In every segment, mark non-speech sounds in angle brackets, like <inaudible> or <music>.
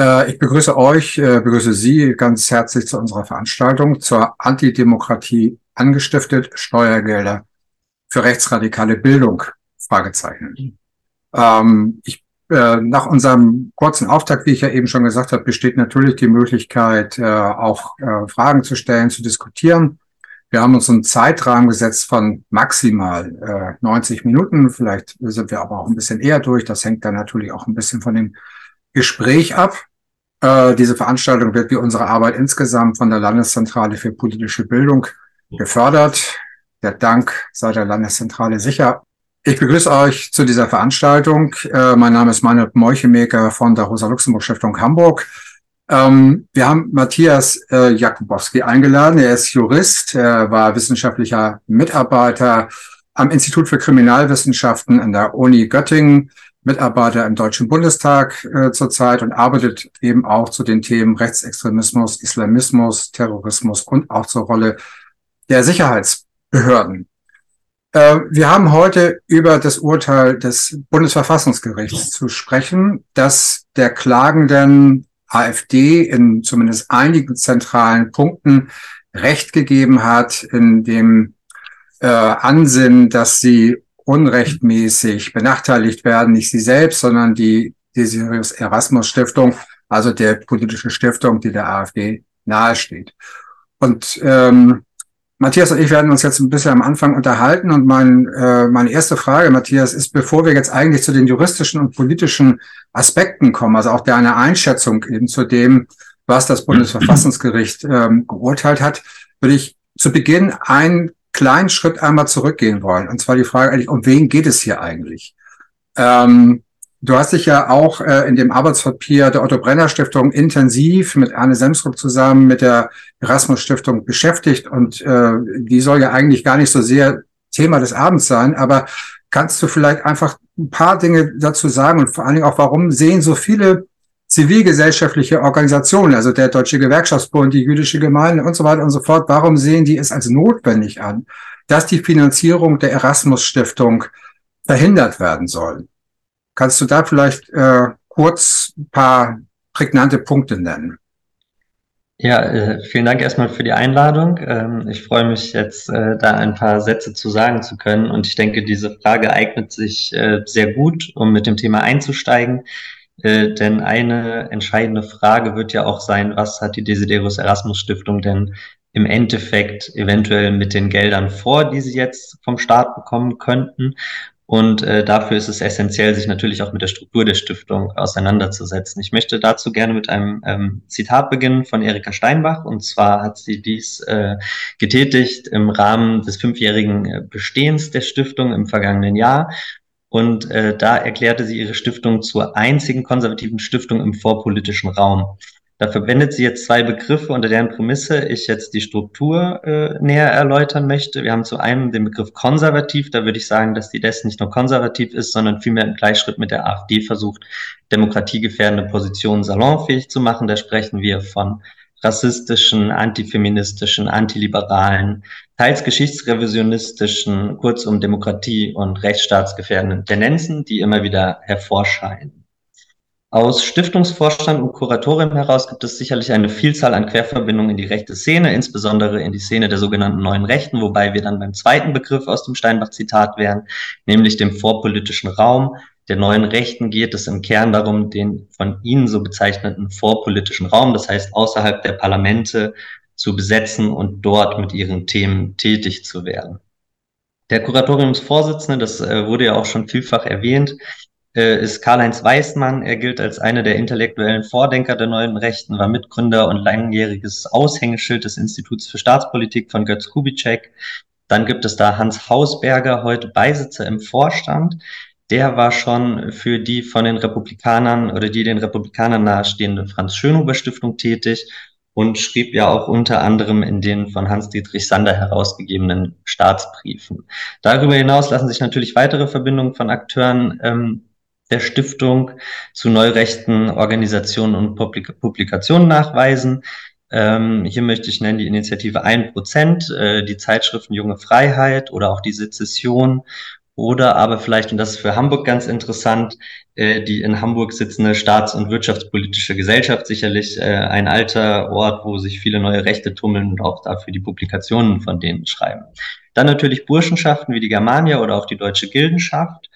Äh, ich begrüße euch, äh, begrüße Sie ganz herzlich zu unserer Veranstaltung zur Antidemokratie angestiftet Steuergelder für rechtsradikale Bildung. Fragezeichen. Ähm, ich, äh, nach unserem kurzen Auftakt, wie ich ja eben schon gesagt habe, besteht natürlich die Möglichkeit, auch Fragen zu stellen, zu diskutieren. Wir haben uns einen Zeitrahmen gesetzt von maximal äh, 90 Minuten. Vielleicht sind wir aber auch ein bisschen eher durch. Das hängt dann natürlich auch ein bisschen von dem Gespräch ab. Äh, diese Veranstaltung wird wie unsere Arbeit insgesamt von der Landeszentrale für politische Bildung gefördert. Der Dank sei der Landeszentrale sicher. Ich begrüße euch zu dieser Veranstaltung. Äh, mein Name ist Manuel Meuchemeker von der Rosa-Luxemburg-Stiftung Hamburg. Ähm, wir haben Matthias äh, Jakubowski eingeladen. Er ist Jurist, er war wissenschaftlicher Mitarbeiter am Institut für Kriminalwissenschaften an der Uni Göttingen Mitarbeiter im Deutschen Bundestag äh, zurzeit und arbeitet eben auch zu den Themen Rechtsextremismus, Islamismus, Terrorismus und auch zur Rolle der Sicherheitsbehörden. Äh, wir haben heute über das Urteil des Bundesverfassungsgerichts zu sprechen, das der klagenden AfD in zumindest einigen zentralen Punkten Recht gegeben hat, in dem äh, Ansinnen, dass sie unrechtmäßig benachteiligt werden, nicht sie selbst, sondern die Desirius Erasmus Stiftung, also der politische Stiftung, die der AfD nahesteht. Und ähm, Matthias und ich werden uns jetzt ein bisschen am Anfang unterhalten und mein, äh, meine erste Frage, Matthias, ist, bevor wir jetzt eigentlich zu den juristischen und politischen Aspekten kommen, also auch deine Einschätzung eben zu dem, was das Bundesverfassungsgericht ähm, geurteilt hat, würde ich zu Beginn ein kleinen Schritt einmal zurückgehen wollen. Und zwar die Frage eigentlich, um wen geht es hier eigentlich? Ähm, du hast dich ja auch äh, in dem Arbeitspapier der Otto Brenner Stiftung intensiv mit Arne Semsrup zusammen mit der Erasmus Stiftung beschäftigt und äh, die soll ja eigentlich gar nicht so sehr Thema des Abends sein, aber kannst du vielleicht einfach ein paar Dinge dazu sagen und vor allen Dingen auch, warum sehen so viele zivilgesellschaftliche Organisationen, also der Deutsche Gewerkschaftsbund, die jüdische Gemeinde und so weiter und so fort, warum sehen die es als notwendig an, dass die Finanzierung der Erasmus Stiftung verhindert werden soll? Kannst du da vielleicht äh, kurz ein paar prägnante Punkte nennen? Ja, äh, vielen Dank erstmal für die Einladung. Ähm, ich freue mich jetzt, äh, da ein paar Sätze zu sagen zu können. Und ich denke, diese Frage eignet sich äh, sehr gut, um mit dem Thema einzusteigen. Äh, denn eine entscheidende Frage wird ja auch sein, was hat die Desiderius Erasmus Stiftung denn im Endeffekt eventuell mit den Geldern vor, die sie jetzt vom Staat bekommen könnten. Und äh, dafür ist es essentiell, sich natürlich auch mit der Struktur der Stiftung auseinanderzusetzen. Ich möchte dazu gerne mit einem ähm, Zitat beginnen von Erika Steinbach. Und zwar hat sie dies äh, getätigt im Rahmen des fünfjährigen äh, Bestehens der Stiftung im vergangenen Jahr. Und äh, da erklärte sie ihre Stiftung zur einzigen konservativen Stiftung im vorpolitischen Raum. Da verwendet sie jetzt zwei Begriffe, unter deren Prämisse ich jetzt die Struktur äh, näher erläutern möchte. Wir haben zu einem den Begriff konservativ. Da würde ich sagen, dass die DES nicht nur konservativ ist, sondern vielmehr im Gleichschritt mit der AfD versucht, demokratiegefährdende Positionen salonfähig zu machen. Da sprechen wir von rassistischen, antifeministischen, antiliberalen, teils geschichtsrevisionistischen, kurzum Demokratie- und rechtsstaatsgefährdenden Tendenzen, die immer wieder hervorscheinen. Aus Stiftungsvorstand und Kuratorium heraus gibt es sicherlich eine Vielzahl an Querverbindungen in die rechte Szene, insbesondere in die Szene der sogenannten neuen Rechten, wobei wir dann beim zweiten Begriff aus dem Steinbach-Zitat wären, nämlich dem vorpolitischen Raum, der neuen Rechten geht es im Kern darum, den von Ihnen so bezeichneten vorpolitischen Raum, das heißt außerhalb der Parlamente, zu besetzen und dort mit ihren Themen tätig zu werden. Der Kuratoriumsvorsitzende, das äh, wurde ja auch schon vielfach erwähnt, äh, ist Karl-Heinz Weismann. Er gilt als einer der intellektuellen Vordenker der neuen Rechten, war Mitgründer und langjähriges Aushängeschild des Instituts für Staatspolitik von Götz Kubitschek. Dann gibt es da Hans Hausberger, heute Beisitzer im Vorstand der war schon für die von den Republikanern oder die den Republikanern nahestehende Franz Schönhuber Stiftung tätig und schrieb ja auch unter anderem in den von Hans-Dietrich Sander herausgegebenen Staatsbriefen. Darüber hinaus lassen sich natürlich weitere Verbindungen von Akteuren ähm, der Stiftung zu neurechten Organisationen und Publikationen nachweisen. Ähm, hier möchte ich nennen die Initiative 1%, äh, die Zeitschriften Junge Freiheit oder auch die Sezession oder aber vielleicht, und das ist für Hamburg ganz interessant, äh, die in Hamburg sitzende Staats- und Wirtschaftspolitische Gesellschaft, sicherlich äh, ein alter Ort, wo sich viele neue Rechte tummeln und auch dafür die Publikationen von denen schreiben. Dann natürlich Burschenschaften wie die Germania oder auch die Deutsche Gildenschaft.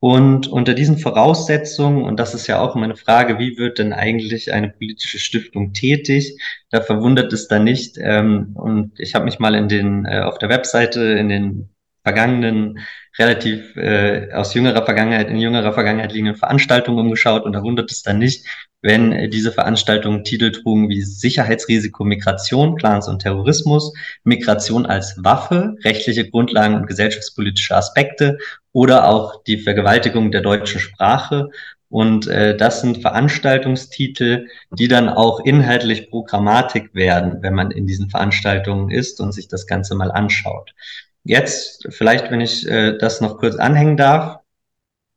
Und unter diesen Voraussetzungen, und das ist ja auch meine Frage, wie wird denn eigentlich eine politische Stiftung tätig? Da verwundert es da nicht. Ähm, und ich habe mich mal in den äh, auf der Webseite in den vergangenen relativ äh, aus jüngerer Vergangenheit, in jüngerer Vergangenheit liegenden Veranstaltungen umgeschaut und da wundert es dann nicht, wenn äh, diese Veranstaltungen Titel trugen wie Sicherheitsrisiko Migration, Clans und Terrorismus, Migration als Waffe, rechtliche Grundlagen und gesellschaftspolitische Aspekte oder auch die Vergewaltigung der deutschen Sprache. Und äh, das sind Veranstaltungstitel, die dann auch inhaltlich Programmatik werden, wenn man in diesen Veranstaltungen ist und sich das Ganze mal anschaut. Jetzt, vielleicht, wenn ich äh, das noch kurz anhängen darf,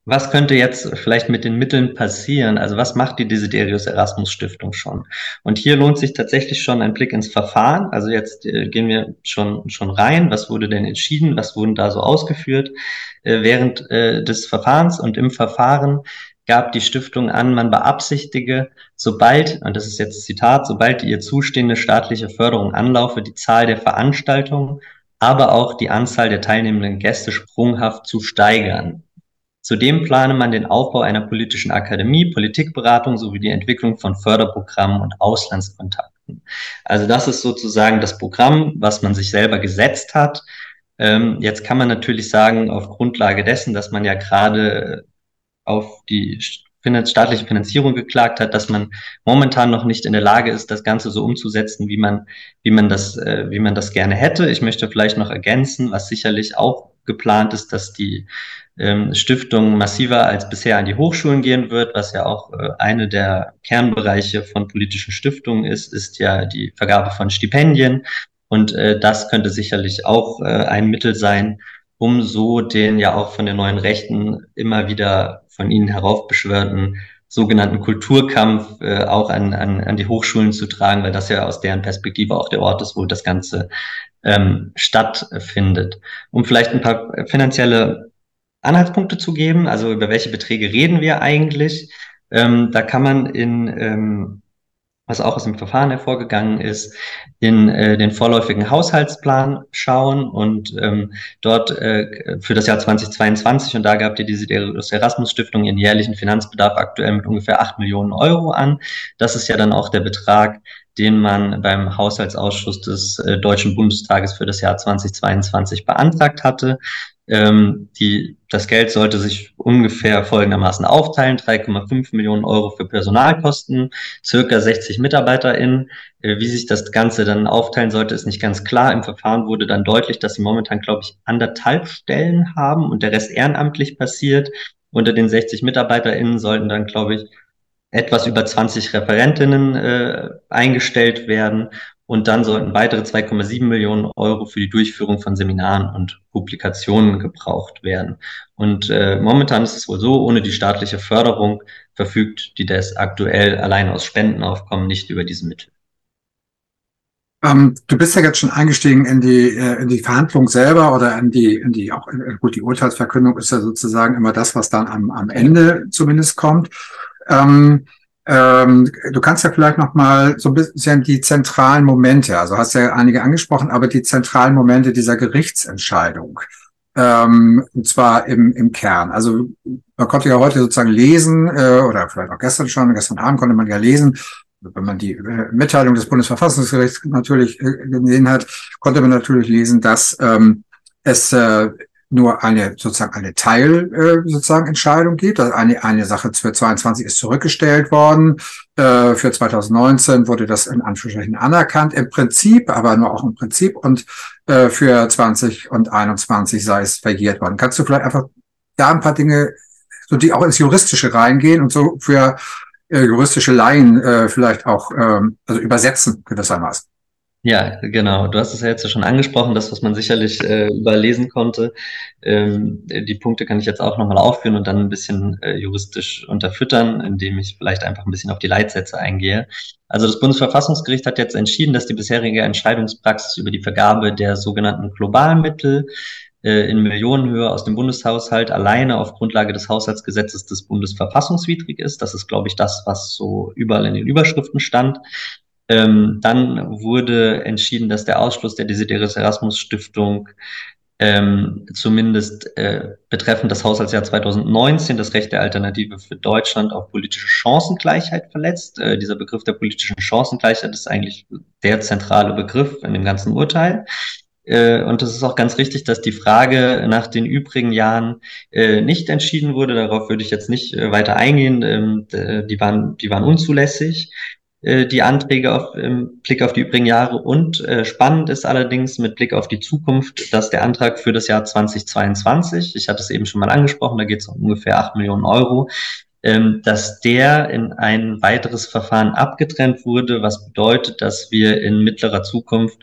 was könnte jetzt vielleicht mit den Mitteln passieren? Also was macht die Desiderius Erasmus Stiftung schon? Und hier lohnt sich tatsächlich schon ein Blick ins Verfahren. Also jetzt äh, gehen wir schon, schon rein. Was wurde denn entschieden? Was wurden da so ausgeführt äh, während äh, des Verfahrens? Und im Verfahren gab die Stiftung an, man beabsichtige, sobald, und das ist jetzt Zitat, sobald die ihr zustehende staatliche Förderung anlaufe, die Zahl der Veranstaltungen aber auch die Anzahl der teilnehmenden Gäste sprunghaft zu steigern. Zudem plane man den Aufbau einer politischen Akademie, Politikberatung sowie die Entwicklung von Förderprogrammen und Auslandskontakten. Also das ist sozusagen das Programm, was man sich selber gesetzt hat. Ähm, jetzt kann man natürlich sagen, auf Grundlage dessen, dass man ja gerade auf die staatliche Finanzierung geklagt hat, dass man momentan noch nicht in der Lage ist, das Ganze so umzusetzen, wie man, wie man das, äh, wie man das gerne hätte. Ich möchte vielleicht noch ergänzen, was sicherlich auch geplant ist, dass die ähm, Stiftung massiver als bisher an die Hochschulen gehen wird, was ja auch äh, eine der Kernbereiche von politischen Stiftungen ist, ist ja die Vergabe von Stipendien. Und äh, das könnte sicherlich auch äh, ein Mittel sein, um so den ja auch von den neuen Rechten immer wieder von ihnen heraufbeschwörten sogenannten Kulturkampf äh, auch an, an, an die Hochschulen zu tragen, weil das ja aus deren Perspektive auch der Ort ist, wo das Ganze ähm, stattfindet. Um vielleicht ein paar finanzielle Anhaltspunkte zu geben, also über welche Beträge reden wir eigentlich? Ähm, da kann man in ähm, was auch aus dem Verfahren hervorgegangen ist, in äh, den vorläufigen Haushaltsplan schauen und ähm, dort äh, für das Jahr 2022, und da gab die diese Erasmus Stiftung ihren jährlichen Finanzbedarf aktuell mit ungefähr acht Millionen Euro an. Das ist ja dann auch der Betrag, den man beim Haushaltsausschuss des äh, Deutschen Bundestages für das Jahr 2022 beantragt hatte. Ähm, die, das Geld sollte sich ungefähr folgendermaßen aufteilen. 3,5 Millionen Euro für Personalkosten, circa 60 MitarbeiterInnen. Äh, wie sich das Ganze dann aufteilen sollte, ist nicht ganz klar. Im Verfahren wurde dann deutlich, dass sie momentan, glaube ich, anderthalb Stellen haben und der Rest ehrenamtlich passiert. Unter den 60 MitarbeiterInnen sollten dann, glaube ich, etwas über 20 Referentinnen äh, eingestellt werden und dann sollten weitere 2,7 Millionen Euro für die Durchführung von Seminaren und Publikationen gebraucht werden. Und äh, momentan ist es wohl so, ohne die staatliche Förderung verfügt die DES aktuell allein aus Spendenaufkommen nicht über diese Mittel. Ähm, du bist ja jetzt schon eingestiegen in die, äh, in die Verhandlung selber oder in die, in die, auch, äh, gut, die Urteilsverkündung ist ja sozusagen immer das, was dann am, am Ende zumindest kommt. Ähm, ähm, du kannst ja vielleicht noch mal so ein bisschen die zentralen Momente, also hast ja einige angesprochen, aber die zentralen Momente dieser Gerichtsentscheidung, ähm, und zwar im, im Kern. Also man konnte ja heute sozusagen lesen, äh, oder vielleicht auch gestern schon, gestern Abend konnte man ja lesen, wenn man die äh, Mitteilung des Bundesverfassungsgerichts natürlich äh, gesehen hat, konnte man natürlich lesen, dass ähm, es äh, nur eine sozusagen eine Teil äh, sozusagen Entscheidung gibt. Also eine eine Sache für 22 ist zurückgestellt worden. Äh, für 2019 wurde das in Anführungsstrichen anerkannt im Prinzip, aber nur auch im Prinzip und äh, für 20 und 21 sei es verjährt worden. Kannst du vielleicht einfach da ein paar Dinge, so die auch ins Juristische reingehen und so für äh, juristische Laien äh, vielleicht auch ähm, also übersetzen gewissermaßen? Ja, genau. Du hast es ja jetzt schon angesprochen, das, was man sicherlich äh, überlesen konnte. Ähm, die Punkte kann ich jetzt auch nochmal aufführen und dann ein bisschen äh, juristisch unterfüttern, indem ich vielleicht einfach ein bisschen auf die Leitsätze eingehe. Also das Bundesverfassungsgericht hat jetzt entschieden, dass die bisherige Entscheidungspraxis über die Vergabe der sogenannten Globalmittel äh, in Millionenhöhe aus dem Bundeshaushalt alleine auf Grundlage des Haushaltsgesetzes des Bundes verfassungswidrig ist. Das ist, glaube ich, das, was so überall in den Überschriften stand. Ähm, dann wurde entschieden, dass der Ausschluss der Desiderius Erasmus Stiftung ähm, zumindest äh, betreffend das Haushaltsjahr 2019 das Recht der Alternative für Deutschland auf politische Chancengleichheit verletzt. Äh, dieser Begriff der politischen Chancengleichheit ist eigentlich der zentrale Begriff in dem ganzen Urteil. Äh, und es ist auch ganz richtig, dass die Frage nach den übrigen Jahren äh, nicht entschieden wurde. Darauf würde ich jetzt nicht äh, weiter eingehen. Ähm, die, waren, die waren unzulässig. Äh, die Anträge auf, im Blick auf die übrigen Jahre. Und äh, spannend ist allerdings mit Blick auf die Zukunft, dass der Antrag für das Jahr 2022, ich hatte es eben schon mal angesprochen, da geht es um ungefähr acht Millionen Euro, ähm, dass der in ein weiteres Verfahren abgetrennt wurde, was bedeutet, dass wir in mittlerer Zukunft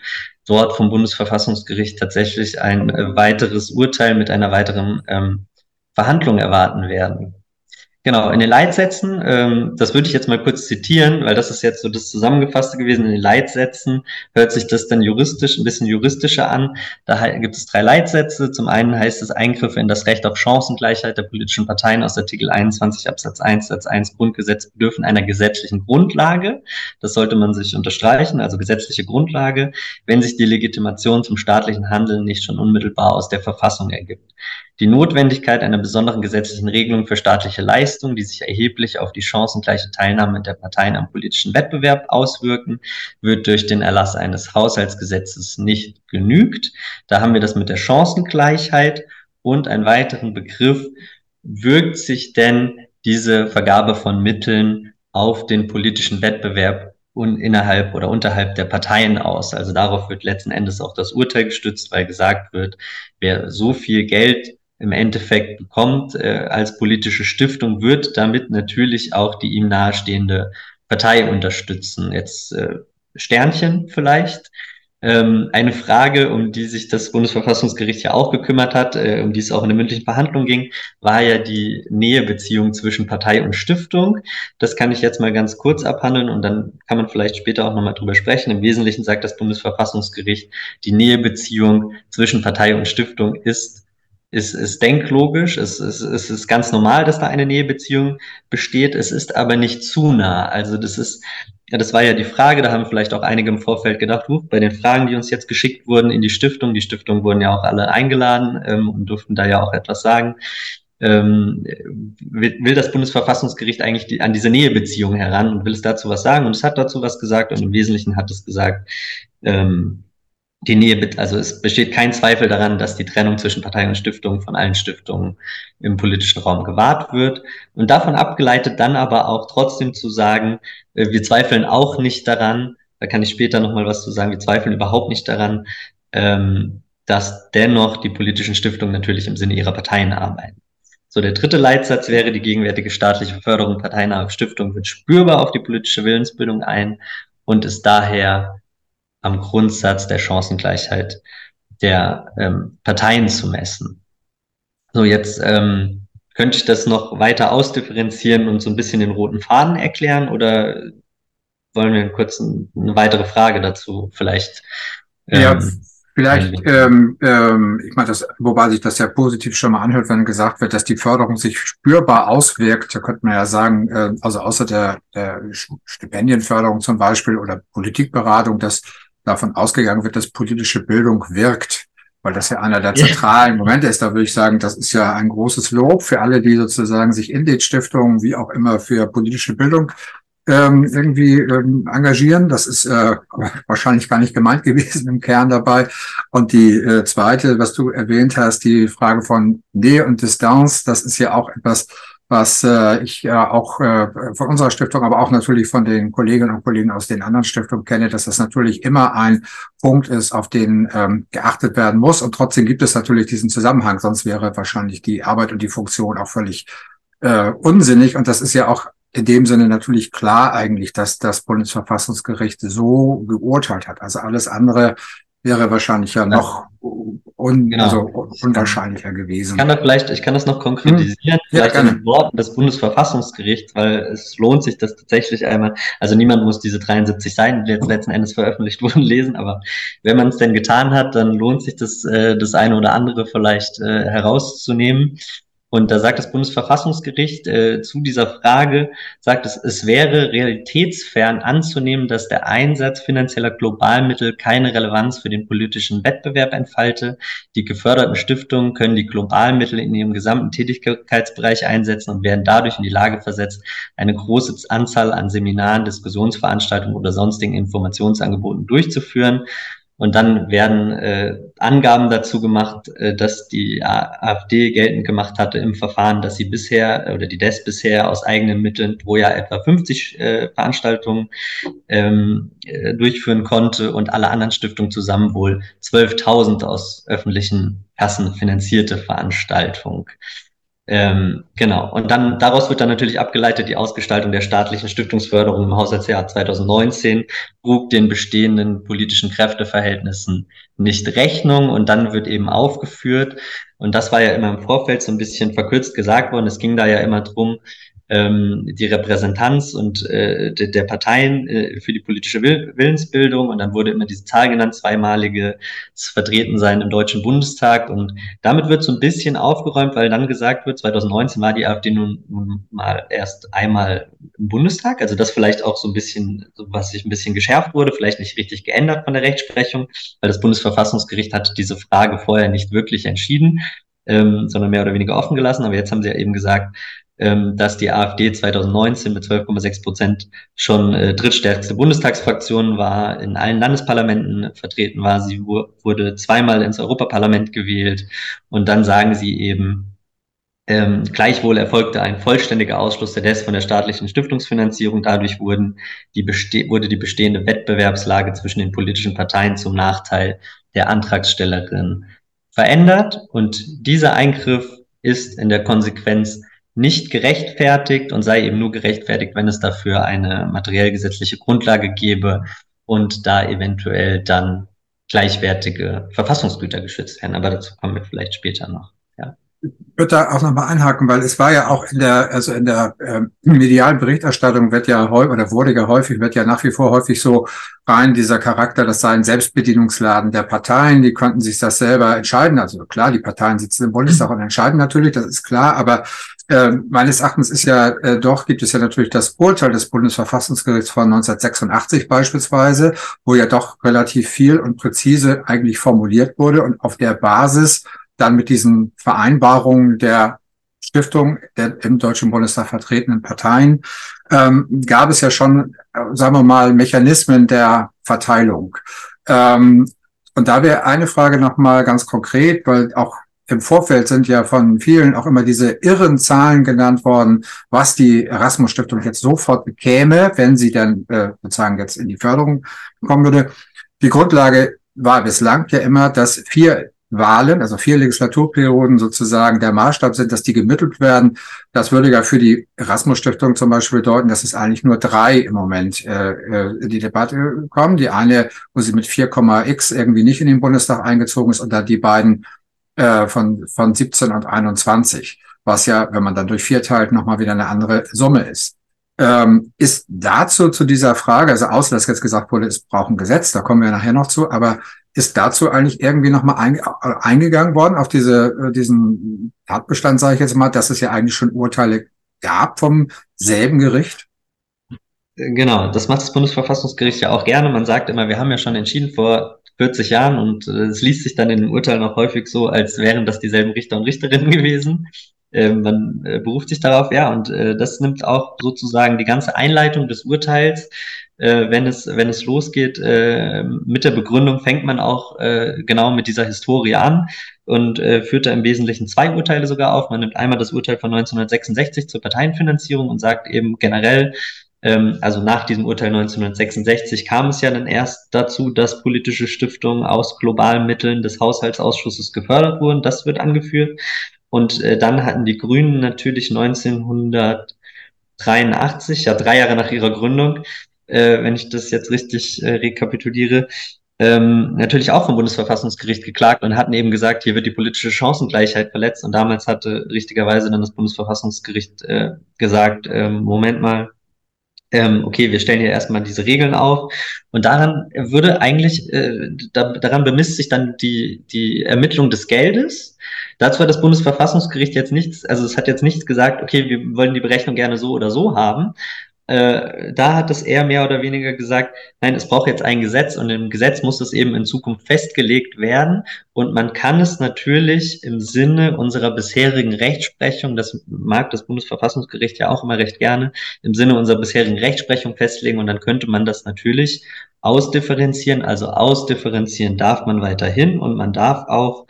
dort vom Bundesverfassungsgericht tatsächlich ein äh, weiteres Urteil mit einer weiteren ähm, Verhandlung erwarten werden. Genau, in den Leitsätzen, ähm, das würde ich jetzt mal kurz zitieren, weil das ist jetzt so das Zusammengefasste gewesen. In den Leitsätzen hört sich das dann juristisch, ein bisschen juristischer an. Da gibt es drei Leitsätze. Zum einen heißt es Eingriffe in das Recht auf Chancengleichheit der politischen Parteien aus Artikel 21 Absatz 1 Satz 1 Grundgesetz bedürfen einer gesetzlichen Grundlage. Das sollte man sich unterstreichen, also gesetzliche Grundlage, wenn sich die Legitimation zum staatlichen Handeln nicht schon unmittelbar aus der Verfassung ergibt. Die Notwendigkeit einer besonderen gesetzlichen Regelung für staatliche Leistungen, die sich erheblich auf die chancengleiche Teilnahme der Parteien am politischen Wettbewerb auswirken, wird durch den Erlass eines Haushaltsgesetzes nicht genügt. Da haben wir das mit der Chancengleichheit und einen weiteren Begriff, wirkt sich denn diese Vergabe von Mitteln auf den politischen Wettbewerb und innerhalb oder unterhalb der Parteien aus. Also darauf wird letzten Endes auch das Urteil gestützt, weil gesagt wird, wer so viel Geld im Endeffekt bekommt äh, als politische Stiftung, wird damit natürlich auch die ihm nahestehende Partei unterstützen. Jetzt äh, Sternchen vielleicht. Ähm, eine Frage, um die sich das Bundesverfassungsgericht ja auch gekümmert hat, äh, um die es auch in der mündlichen Verhandlung ging, war ja die Nähebeziehung zwischen Partei und Stiftung. Das kann ich jetzt mal ganz kurz abhandeln und dann kann man vielleicht später auch nochmal drüber sprechen. Im Wesentlichen sagt das Bundesverfassungsgericht, die Nähebeziehung zwischen Partei und Stiftung ist ist, ist denklogisch, es, es, es ist ganz normal, dass da eine Nähebeziehung besteht, es ist aber nicht zu nah. Also das ist, ja, das war ja die Frage, da haben vielleicht auch einige im Vorfeld gedacht, uh, bei den Fragen, die uns jetzt geschickt wurden in die Stiftung, die Stiftung wurden ja auch alle eingeladen ähm, und durften da ja auch etwas sagen. Ähm, will, will das Bundesverfassungsgericht eigentlich die, an diese Nähebeziehung heran und will es dazu was sagen? Und es hat dazu was gesagt und im Wesentlichen hat es gesagt, ähm, die Nähe, also es besteht kein Zweifel daran, dass die Trennung zwischen Partei und Stiftung von allen Stiftungen im politischen Raum gewahrt wird. Und davon abgeleitet dann aber auch trotzdem zu sagen, äh, wir zweifeln auch nicht daran, da kann ich später nochmal was zu sagen, wir zweifeln überhaupt nicht daran, ähm, dass dennoch die politischen Stiftungen natürlich im Sinne ihrer Parteien arbeiten. So, der dritte Leitsatz wäre, die gegenwärtige staatliche Förderung parteinaher Stiftungen wird spürbar auf die politische Willensbildung ein und ist daher am Grundsatz der Chancengleichheit der ähm, Parteien zu messen. So, jetzt ähm, könnte ich das noch weiter ausdifferenzieren und so ein bisschen den roten Faden erklären oder wollen wir kurz eine weitere Frage dazu vielleicht? Ähm, ja, vielleicht, ähm, ähm, ich meine, das, wobei sich das ja positiv schon mal anhört, wenn gesagt wird, dass die Förderung sich spürbar auswirkt, da könnte man ja sagen, äh, also außer der, der Stipendienförderung zum Beispiel oder Politikberatung, dass davon ausgegangen wird, dass politische Bildung wirkt, weil das ja einer der zentralen Momente ist. Da würde ich sagen, das ist ja ein großes Lob für alle, die sozusagen sich in den Stiftungen, wie auch immer, für politische Bildung ähm, irgendwie ähm, engagieren. Das ist äh, wahrscheinlich gar nicht gemeint <laughs> gewesen im Kern dabei. Und die äh, zweite, was du erwähnt hast, die Frage von Nähe und Distanz, das ist ja auch etwas, was äh, ich ja auch äh, von unserer Stiftung, aber auch natürlich von den Kolleginnen und Kollegen aus den anderen Stiftungen kenne, dass das natürlich immer ein Punkt ist, auf den ähm, geachtet werden muss. Und trotzdem gibt es natürlich diesen Zusammenhang, sonst wäre wahrscheinlich die Arbeit und die Funktion auch völlig äh, unsinnig. Und das ist ja auch in dem Sinne natürlich klar eigentlich, dass das Bundesverfassungsgericht so geurteilt hat. Also alles andere wäre wahrscheinlich ja noch un, genau. also unwahrscheinlicher gewesen. Ich kann da vielleicht, ich kann das noch konkretisieren, hm. vielleicht ja, in den Worten des Bundesverfassungsgerichts, weil es lohnt sich das tatsächlich einmal. Also niemand muss diese 73 Seiten, die jetzt letzten Endes veröffentlicht <laughs> wurden, lesen, aber wenn man es denn getan hat, dann lohnt sich das, äh, das eine oder andere vielleicht äh, herauszunehmen. Und da sagt das Bundesverfassungsgericht äh, zu dieser Frage, sagt es, es wäre realitätsfern anzunehmen, dass der Einsatz finanzieller Globalmittel keine Relevanz für den politischen Wettbewerb entfalte. Die geförderten Stiftungen können die Globalmittel in ihrem gesamten Tätigkeitsbereich einsetzen und werden dadurch in die Lage versetzt, eine große Anzahl an Seminaren, Diskussionsveranstaltungen oder sonstigen Informationsangeboten durchzuführen. Und dann werden äh, Angaben dazu gemacht, äh, dass die AfD geltend gemacht hatte im Verfahren, dass sie bisher oder die DES bisher aus eigenen Mitteln pro Jahr etwa 50 äh, Veranstaltungen ähm, äh, durchführen konnte und alle anderen Stiftungen zusammen wohl 12.000 aus öffentlichen Kassen finanzierte Veranstaltungen. Ähm, genau. Und dann daraus wird dann natürlich abgeleitet, die Ausgestaltung der staatlichen Stiftungsförderung im Haushaltsjahr 2019 trug den bestehenden politischen Kräfteverhältnissen nicht Rechnung und dann wird eben aufgeführt. Und das war ja immer im Vorfeld so ein bisschen verkürzt gesagt worden. Es ging da ja immer drum, ähm, die Repräsentanz und äh, de, der Parteien äh, für die politische Will Willensbildung. Und dann wurde immer diese Zahl genannt, zweimalige Vertretensein im Deutschen Bundestag. Und damit wird so ein bisschen aufgeräumt, weil dann gesagt wird, 2019 war die AfD nun, nun mal erst einmal im Bundestag, also das vielleicht auch so ein bisschen, was sich ein bisschen geschärft wurde, vielleicht nicht richtig geändert von der Rechtsprechung, weil das Bundesverfassungsgericht hat diese Frage vorher nicht wirklich entschieden, ähm, sondern mehr oder weniger offen gelassen. Aber jetzt haben sie ja eben gesagt, ähm, dass die AfD 2019 mit 12,6 Prozent schon äh, drittstärkste Bundestagsfraktion war, in allen Landesparlamenten vertreten war. Sie wurde zweimal ins Europaparlament gewählt und dann sagen sie eben, ähm, gleichwohl erfolgte ein vollständiger Ausschluss der DES von der staatlichen Stiftungsfinanzierung. Dadurch wurden die wurde die bestehende Wettbewerbslage zwischen den politischen Parteien zum Nachteil der Antragstellerin verändert. Und dieser Eingriff ist in der Konsequenz nicht gerechtfertigt und sei eben nur gerechtfertigt, wenn es dafür eine materiell gesetzliche Grundlage gäbe und da eventuell dann gleichwertige Verfassungsgüter geschützt werden. Aber dazu kommen wir vielleicht später noch. Ja würde da auch nochmal einhaken, weil es war ja auch in der, also in der äh, medialen Berichterstattung wird ja häufig oder wurde ja häufig, wird ja nach wie vor häufig so rein dieser Charakter, das sei ein Selbstbedienungsladen der Parteien, die konnten sich das selber entscheiden. Also klar, die Parteien sitzen im Bundestag und entscheiden natürlich, das ist klar, aber äh, meines Erachtens ist ja äh, doch, gibt es ja natürlich das Urteil des Bundesverfassungsgerichts von 1986 beispielsweise, wo ja doch relativ viel und präzise eigentlich formuliert wurde und auf der Basis dann mit diesen Vereinbarungen der Stiftung der im Deutschen Bundestag vertretenen Parteien ähm, gab es ja schon, äh, sagen wir mal, Mechanismen der Verteilung. Ähm, und da wäre eine Frage nochmal ganz konkret, weil auch im Vorfeld sind ja von vielen auch immer diese irren Zahlen genannt worden, was die Erasmus-Stiftung jetzt sofort bekäme, wenn sie dann äh, sozusagen jetzt in die Förderung kommen würde. Die Grundlage war bislang ja immer, dass vier Wahlen, also vier Legislaturperioden sozusagen der Maßstab sind, dass die gemittelt werden. Das würde ja für die Erasmus-Stiftung zum Beispiel bedeuten, dass es eigentlich nur drei im Moment äh, äh in die Debatte kommen. Die eine, wo sie mit 4,x irgendwie nicht in den Bundestag eingezogen ist, und dann die beiden äh, von, von 17 und 21, was ja, wenn man dann durch vier teilt, nochmal wieder eine andere Summe ist. Ähm, ist dazu zu dieser Frage, also außer dass jetzt gesagt wurde, es braucht ein Gesetz, da kommen wir nachher noch zu, aber ist dazu eigentlich irgendwie nochmal ein, äh, eingegangen worden auf diese, äh, diesen Tatbestand, sage ich jetzt mal, dass es ja eigentlich schon Urteile gab vom selben Gericht? Genau, das macht das Bundesverfassungsgericht ja auch gerne. Man sagt immer, wir haben ja schon entschieden vor 40 Jahren und äh, es liest sich dann in den Urteilen auch häufig so, als wären das dieselben Richter und Richterinnen <laughs> gewesen. Ähm, man äh, beruft sich darauf, ja, und äh, das nimmt auch sozusagen die ganze Einleitung des Urteils äh, wenn es wenn es losgeht äh, mit der Begründung fängt man auch genau mit dieser Historie an und führt da im Wesentlichen zwei Urteile sogar auf. Man nimmt einmal das Urteil von 1966 zur Parteienfinanzierung und sagt eben generell ähm, also nach diesem Urteil 1966 kam es ja dann erst dazu, dass politische Stiftungen aus globalen Mitteln des Haushaltsausschusses gefördert wurden. Das wird angeführt. Und äh, dann hatten die Grünen natürlich 1983, ja drei Jahre nach ihrer Gründung, äh, wenn ich das jetzt richtig äh, rekapituliere, ähm, natürlich auch vom Bundesverfassungsgericht geklagt und hatten eben gesagt, hier wird die politische Chancengleichheit verletzt. Und damals hatte richtigerweise dann das Bundesverfassungsgericht äh, gesagt, ähm, Moment mal, ähm, okay, wir stellen hier erstmal diese Regeln auf. Und daran würde eigentlich, äh, da, daran bemisst sich dann die, die Ermittlung des Geldes. Dazu hat das Bundesverfassungsgericht jetzt nichts, also es hat jetzt nicht gesagt, okay, wir wollen die Berechnung gerne so oder so haben, äh, da hat es eher mehr oder weniger gesagt, nein, es braucht jetzt ein Gesetz und im Gesetz muss es eben in Zukunft festgelegt werden und man kann es natürlich im Sinne unserer bisherigen Rechtsprechung, das mag das Bundesverfassungsgericht ja auch immer recht gerne, im Sinne unserer bisherigen Rechtsprechung festlegen und dann könnte man das natürlich ausdifferenzieren. Also ausdifferenzieren darf man weiterhin und man darf auch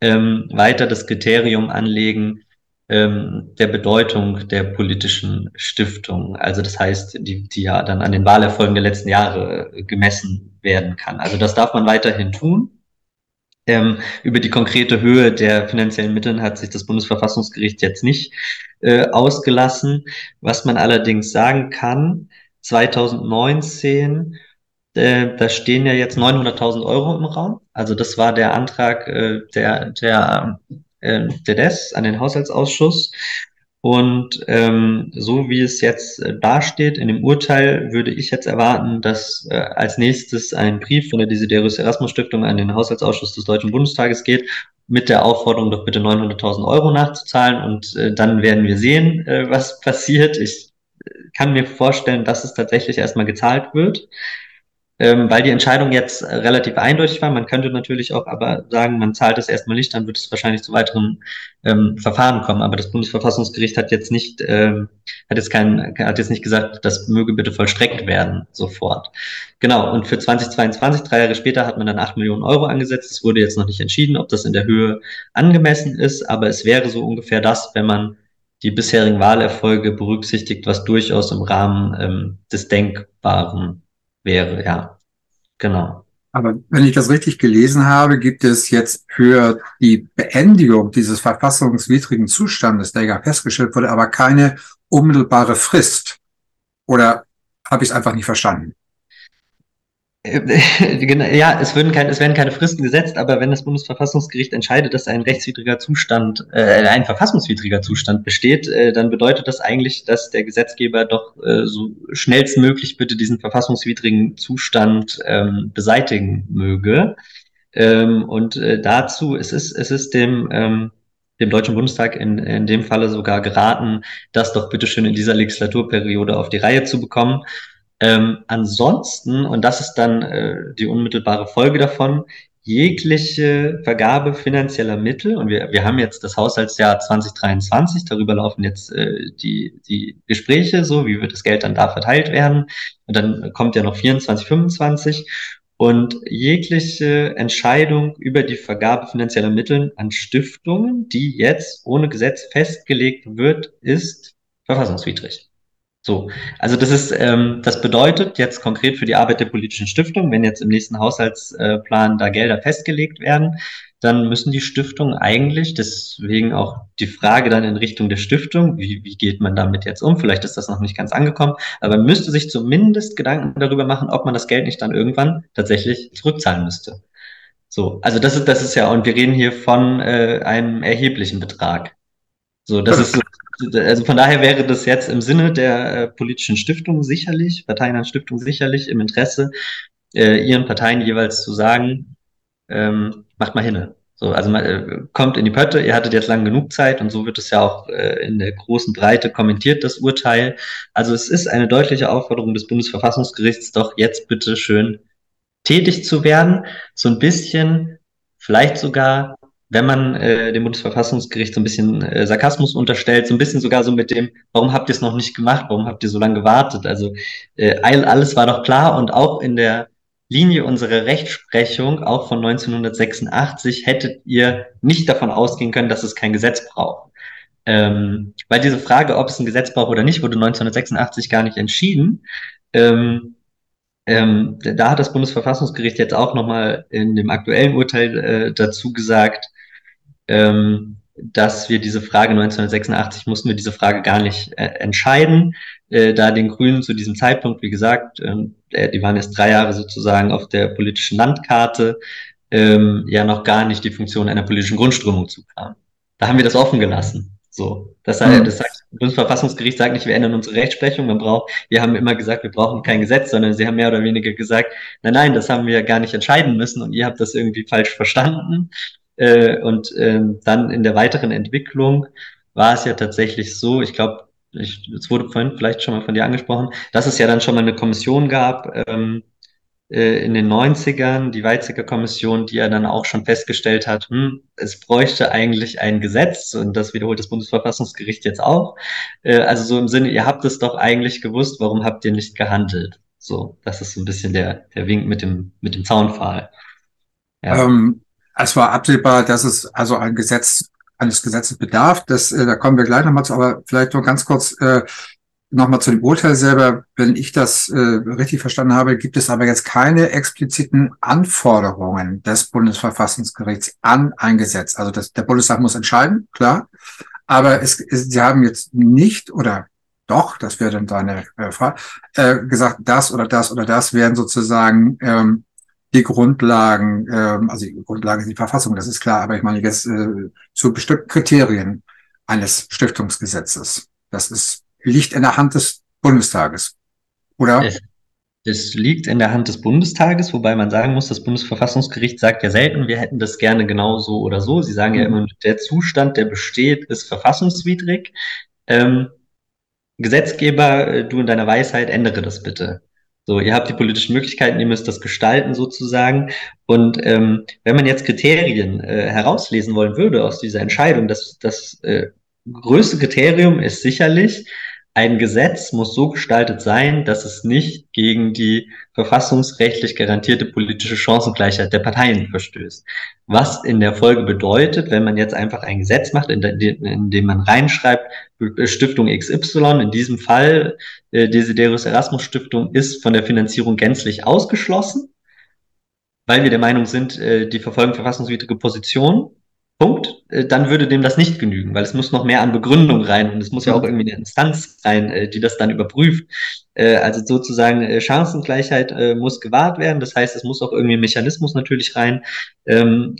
ähm, weiter das Kriterium anlegen, ähm, der Bedeutung der politischen Stiftung. Also das heißt, die, die ja dann an den Wahlerfolgen der letzten Jahre äh, gemessen werden kann. Also das darf man weiterhin tun. Ähm, über die konkrete Höhe der finanziellen Mittel hat sich das Bundesverfassungsgericht jetzt nicht äh, ausgelassen. Was man allerdings sagen kann, 2019 äh, da stehen ja jetzt 900.000 Euro im Raum. Also das war der Antrag äh, der, der äh, DES an den Haushaltsausschuss. Und ähm, so wie es jetzt äh, dasteht in dem Urteil, würde ich jetzt erwarten, dass äh, als nächstes ein Brief von der Desiderius Erasmus Stiftung an den Haushaltsausschuss des Deutschen Bundestages geht, mit der Aufforderung, doch bitte 900.000 Euro nachzuzahlen. Und äh, dann werden wir sehen, äh, was passiert. Ich äh, kann mir vorstellen, dass es tatsächlich erstmal gezahlt wird ähm, weil die Entscheidung jetzt äh, relativ eindeutig war. Man könnte natürlich auch aber sagen, man zahlt es erstmal nicht, dann wird es wahrscheinlich zu weiteren ähm, Verfahren kommen. Aber das Bundesverfassungsgericht hat jetzt nicht, ähm, hat jetzt kein, hat jetzt nicht gesagt, das möge bitte vollstreckt werden sofort. Genau. Und für 2022, drei Jahre später, hat man dann acht Millionen Euro angesetzt. Es wurde jetzt noch nicht entschieden, ob das in der Höhe angemessen ist, aber es wäre so ungefähr das, wenn man die bisherigen Wahlerfolge berücksichtigt, was durchaus im Rahmen ähm, des Denkbaren wäre, ja. Genau. Aber wenn ich das richtig gelesen habe, gibt es jetzt für die Beendigung dieses verfassungswidrigen Zustandes, der ja festgestellt wurde, aber keine unmittelbare Frist. Oder habe ich es einfach nicht verstanden? <laughs> ja, es, würden kein, es werden keine Fristen gesetzt, aber wenn das Bundesverfassungsgericht entscheidet, dass ein rechtswidriger Zustand, äh, ein verfassungswidriger Zustand besteht, äh, dann bedeutet das eigentlich, dass der Gesetzgeber doch äh, so schnellstmöglich bitte diesen verfassungswidrigen Zustand ähm, beseitigen möge. Ähm, und äh, dazu, es ist, es ist dem, ähm, dem Deutschen Bundestag in, in dem Falle sogar geraten, das doch bitteschön in dieser Legislaturperiode auf die Reihe zu bekommen. Ähm, ansonsten, und das ist dann äh, die unmittelbare Folge davon, jegliche Vergabe finanzieller Mittel, und wir, wir haben jetzt das Haushaltsjahr 2023, darüber laufen jetzt äh, die, die Gespräche, so wie wird das Geld dann da verteilt werden. Und dann kommt ja noch 24, 25. Und jegliche Entscheidung über die Vergabe finanzieller Mittel an Stiftungen, die jetzt ohne Gesetz festgelegt wird, ist verfassungswidrig. So, also das ist, ähm, das bedeutet jetzt konkret für die Arbeit der politischen Stiftung, wenn jetzt im nächsten Haushaltsplan da Gelder festgelegt werden, dann müssen die Stiftungen eigentlich, deswegen auch die Frage dann in Richtung der Stiftung, wie, wie geht man damit jetzt um? Vielleicht ist das noch nicht ganz angekommen, aber man müsste sich zumindest Gedanken darüber machen, ob man das Geld nicht dann irgendwann tatsächlich zurückzahlen müsste. So, also das ist, das ist ja, und wir reden hier von äh, einem erheblichen Betrag. So, das ist so also von daher wäre das jetzt im Sinne der äh, politischen Stiftung sicherlich, Stiftung sicherlich im Interesse, äh, ihren Parteien jeweils zu sagen, ähm, macht mal hinne. So, also man, äh, kommt in die Pötte, ihr hattet jetzt lang genug Zeit und so wird es ja auch äh, in der großen Breite kommentiert, das Urteil. Also es ist eine deutliche Aufforderung des Bundesverfassungsgerichts, doch jetzt bitte schön tätig zu werden, so ein bisschen, vielleicht sogar wenn man äh, dem Bundesverfassungsgericht so ein bisschen äh, Sarkasmus unterstellt, so ein bisschen sogar so mit dem, warum habt ihr es noch nicht gemacht, warum habt ihr so lange gewartet? Also äh, alles war doch klar und auch in der Linie unserer Rechtsprechung, auch von 1986, hättet ihr nicht davon ausgehen können, dass es kein Gesetz braucht. Ähm, weil diese Frage, ob es ein Gesetz braucht oder nicht, wurde 1986 gar nicht entschieden. Ähm, ähm, da hat das Bundesverfassungsgericht jetzt auch nochmal in dem aktuellen Urteil äh, dazu gesagt, ähm, dass wir diese Frage 1986 mussten wir diese Frage gar nicht äh, entscheiden, äh, da den Grünen zu diesem Zeitpunkt, wie gesagt, ähm, äh, die waren jetzt drei Jahre sozusagen auf der politischen Landkarte, ähm, ja noch gar nicht die Funktion einer politischen Grundströmung zukam. Da haben wir das offen gelassen. So, das, mhm. das sagt, das Bundesverfassungsgericht sagt nicht, wir ändern unsere Rechtsprechung. Man braucht, wir haben immer gesagt, wir brauchen kein Gesetz, sondern sie haben mehr oder weniger gesagt, nein, nein, das haben wir gar nicht entscheiden müssen und ihr habt das irgendwie falsch verstanden. Äh, und äh, dann in der weiteren Entwicklung war es ja tatsächlich so, ich glaube, es wurde vorhin vielleicht schon mal von dir angesprochen, dass es ja dann schon mal eine Kommission gab, ähm, äh, in den 90ern, die Weizsäcker Kommission, die ja dann auch schon festgestellt hat, hm, es bräuchte eigentlich ein Gesetz und das wiederholt das Bundesverfassungsgericht jetzt auch. Äh, also so im Sinne, ihr habt es doch eigentlich gewusst, warum habt ihr nicht gehandelt? So, das ist so ein bisschen der, der Wink mit dem, mit dem Zaunpfahl. Ja. Ähm, es war absehbar, dass es also ein Gesetz eines Gesetzes bedarf. Das, äh, da kommen wir gleich nochmal zu, aber vielleicht nur ganz kurz äh, nochmal zu dem Urteil selber. Wenn ich das äh, richtig verstanden habe, gibt es aber jetzt keine expliziten Anforderungen des Bundesverfassungsgerichts an ein Gesetz. Also das, der Bundestag muss entscheiden, klar. Aber es, es, sie haben jetzt nicht oder doch, das wäre dann deine äh, Frage, äh, gesagt, das oder das oder das werden sozusagen ähm, die Grundlagen, ähm, also die Grundlage ist die Verfassung, das ist klar, aber ich meine jetzt äh, zu bestimmten Kriterien eines Stiftungsgesetzes. Das ist, liegt in der Hand des Bundestages, oder? Es, es liegt in der Hand des Bundestages, wobei man sagen muss, das Bundesverfassungsgericht sagt ja selten, wir hätten das gerne genau so oder so. Sie sagen ja immer, der Zustand, der besteht, ist verfassungswidrig. Ähm, Gesetzgeber, äh, du in deiner Weisheit, ändere das bitte. So, ihr habt die politischen Möglichkeiten, ihr müsst das gestalten sozusagen. Und ähm, wenn man jetzt Kriterien äh, herauslesen wollen würde aus dieser Entscheidung, das, das äh, größte Kriterium ist sicherlich, ein Gesetz muss so gestaltet sein, dass es nicht gegen die verfassungsrechtlich garantierte politische Chancengleichheit der Parteien verstößt. Was in der Folge bedeutet, wenn man jetzt einfach ein Gesetz macht, in, de, in dem man reinschreibt, Stiftung XY, in diesem Fall äh, Desiderius Erasmus Stiftung, ist von der Finanzierung gänzlich ausgeschlossen, weil wir der Meinung sind, äh, die verfolgen verfassungswidrige Position Punkt, äh, dann würde dem das nicht genügen, weil es muss noch mehr an Begründung rein und es muss ja auch irgendwie eine Instanz rein, äh, die das dann überprüft. Äh, also sozusagen Chancengleichheit muss gewahrt werden. Das heißt, es muss auch irgendwie ein Mechanismus natürlich rein, ähm,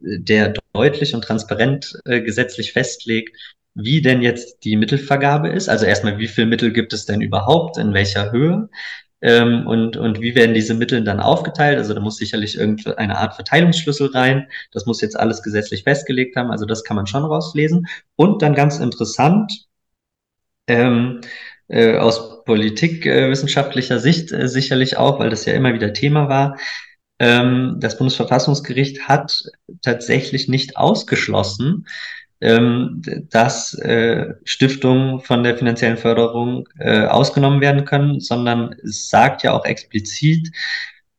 der deutlich und transparent gesetzlich festlegt, wie denn jetzt die Mittelvergabe ist. Also erstmal, wie viel Mittel gibt es denn überhaupt, in welcher Höhe? Ähm, und, und wie werden diese Mittel dann aufgeteilt? Also da muss sicherlich irgendeine Art Verteilungsschlüssel rein. Das muss jetzt alles gesetzlich festgelegt haben. Also das kann man schon rauslesen. Und dann ganz interessant, ähm, äh, aus politikwissenschaftlicher äh, Sicht äh, sicherlich auch, weil das ja immer wieder Thema war, ähm, das Bundesverfassungsgericht hat tatsächlich nicht ausgeschlossen, ähm, dass äh, Stiftungen von der finanziellen Förderung äh, ausgenommen werden können, sondern es sagt ja auch explizit,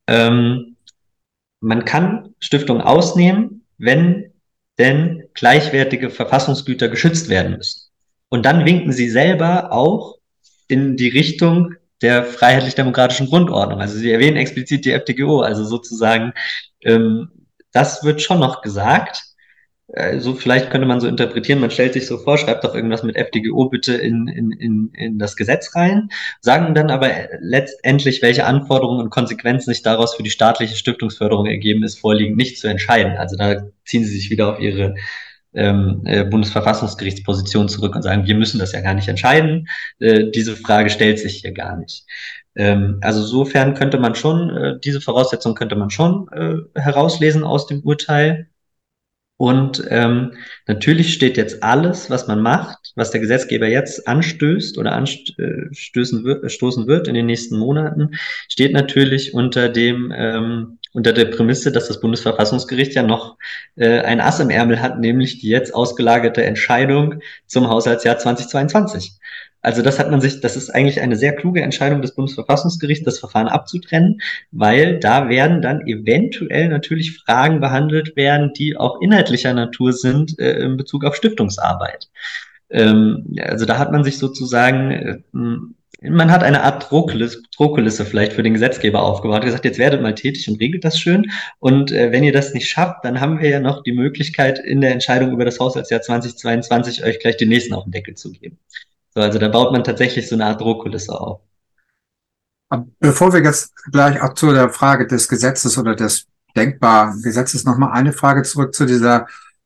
ähm, man kann Stiftungen ausnehmen, wenn denn gleichwertige Verfassungsgüter geschützt werden müssen. Und dann winken sie selber auch in die Richtung der freiheitlich-demokratischen Grundordnung. Also sie erwähnen explizit die FDGO, also sozusagen, ähm, das wird schon noch gesagt also vielleicht könnte man so interpretieren, man stellt sich so vor, schreibt doch irgendwas mit FDGO bitte in, in, in, in das Gesetz rein, sagen dann aber letztendlich, welche Anforderungen und Konsequenzen sich daraus für die staatliche Stiftungsförderung ergeben ist, vorliegen, nicht zu entscheiden. Also da ziehen sie sich wieder auf ihre ähm, äh, Bundesverfassungsgerichtsposition zurück und sagen, wir müssen das ja gar nicht entscheiden. Äh, diese Frage stellt sich hier gar nicht. Ähm, also sofern könnte man schon, äh, diese Voraussetzung könnte man schon äh, herauslesen aus dem Urteil. Und ähm, natürlich steht jetzt alles, was man macht, was der Gesetzgeber jetzt anstößt oder anstößen wird, stoßen wird in den nächsten Monaten, steht natürlich unter dem ähm, unter der Prämisse, dass das Bundesverfassungsgericht ja noch äh, ein Ass im Ärmel hat, nämlich die jetzt ausgelagerte Entscheidung zum Haushaltsjahr 2022. Also das hat man sich, das ist eigentlich eine sehr kluge Entscheidung des Bundesverfassungsgerichts, das Verfahren abzutrennen, weil da werden dann eventuell natürlich Fragen behandelt werden, die auch inhaltlicher Natur sind äh, in Bezug auf Stiftungsarbeit. Ähm, also da hat man sich sozusagen äh, man hat eine Art Druckliste, Druckliste vielleicht für den Gesetzgeber aufgebaut, gesagt, jetzt werdet mal tätig und regelt das schön. Und äh, wenn ihr das nicht schafft, dann haben wir ja noch die Möglichkeit, in der Entscheidung über das Haushaltsjahr 2022 euch gleich den nächsten auf den Deckel zu geben. So, also da baut man tatsächlich so eine Art Druckulisse auf. Bevor wir jetzt gleich auch zu der Frage des Gesetzes oder des denkbaren Gesetzes nochmal eine Frage zurück zu dieser,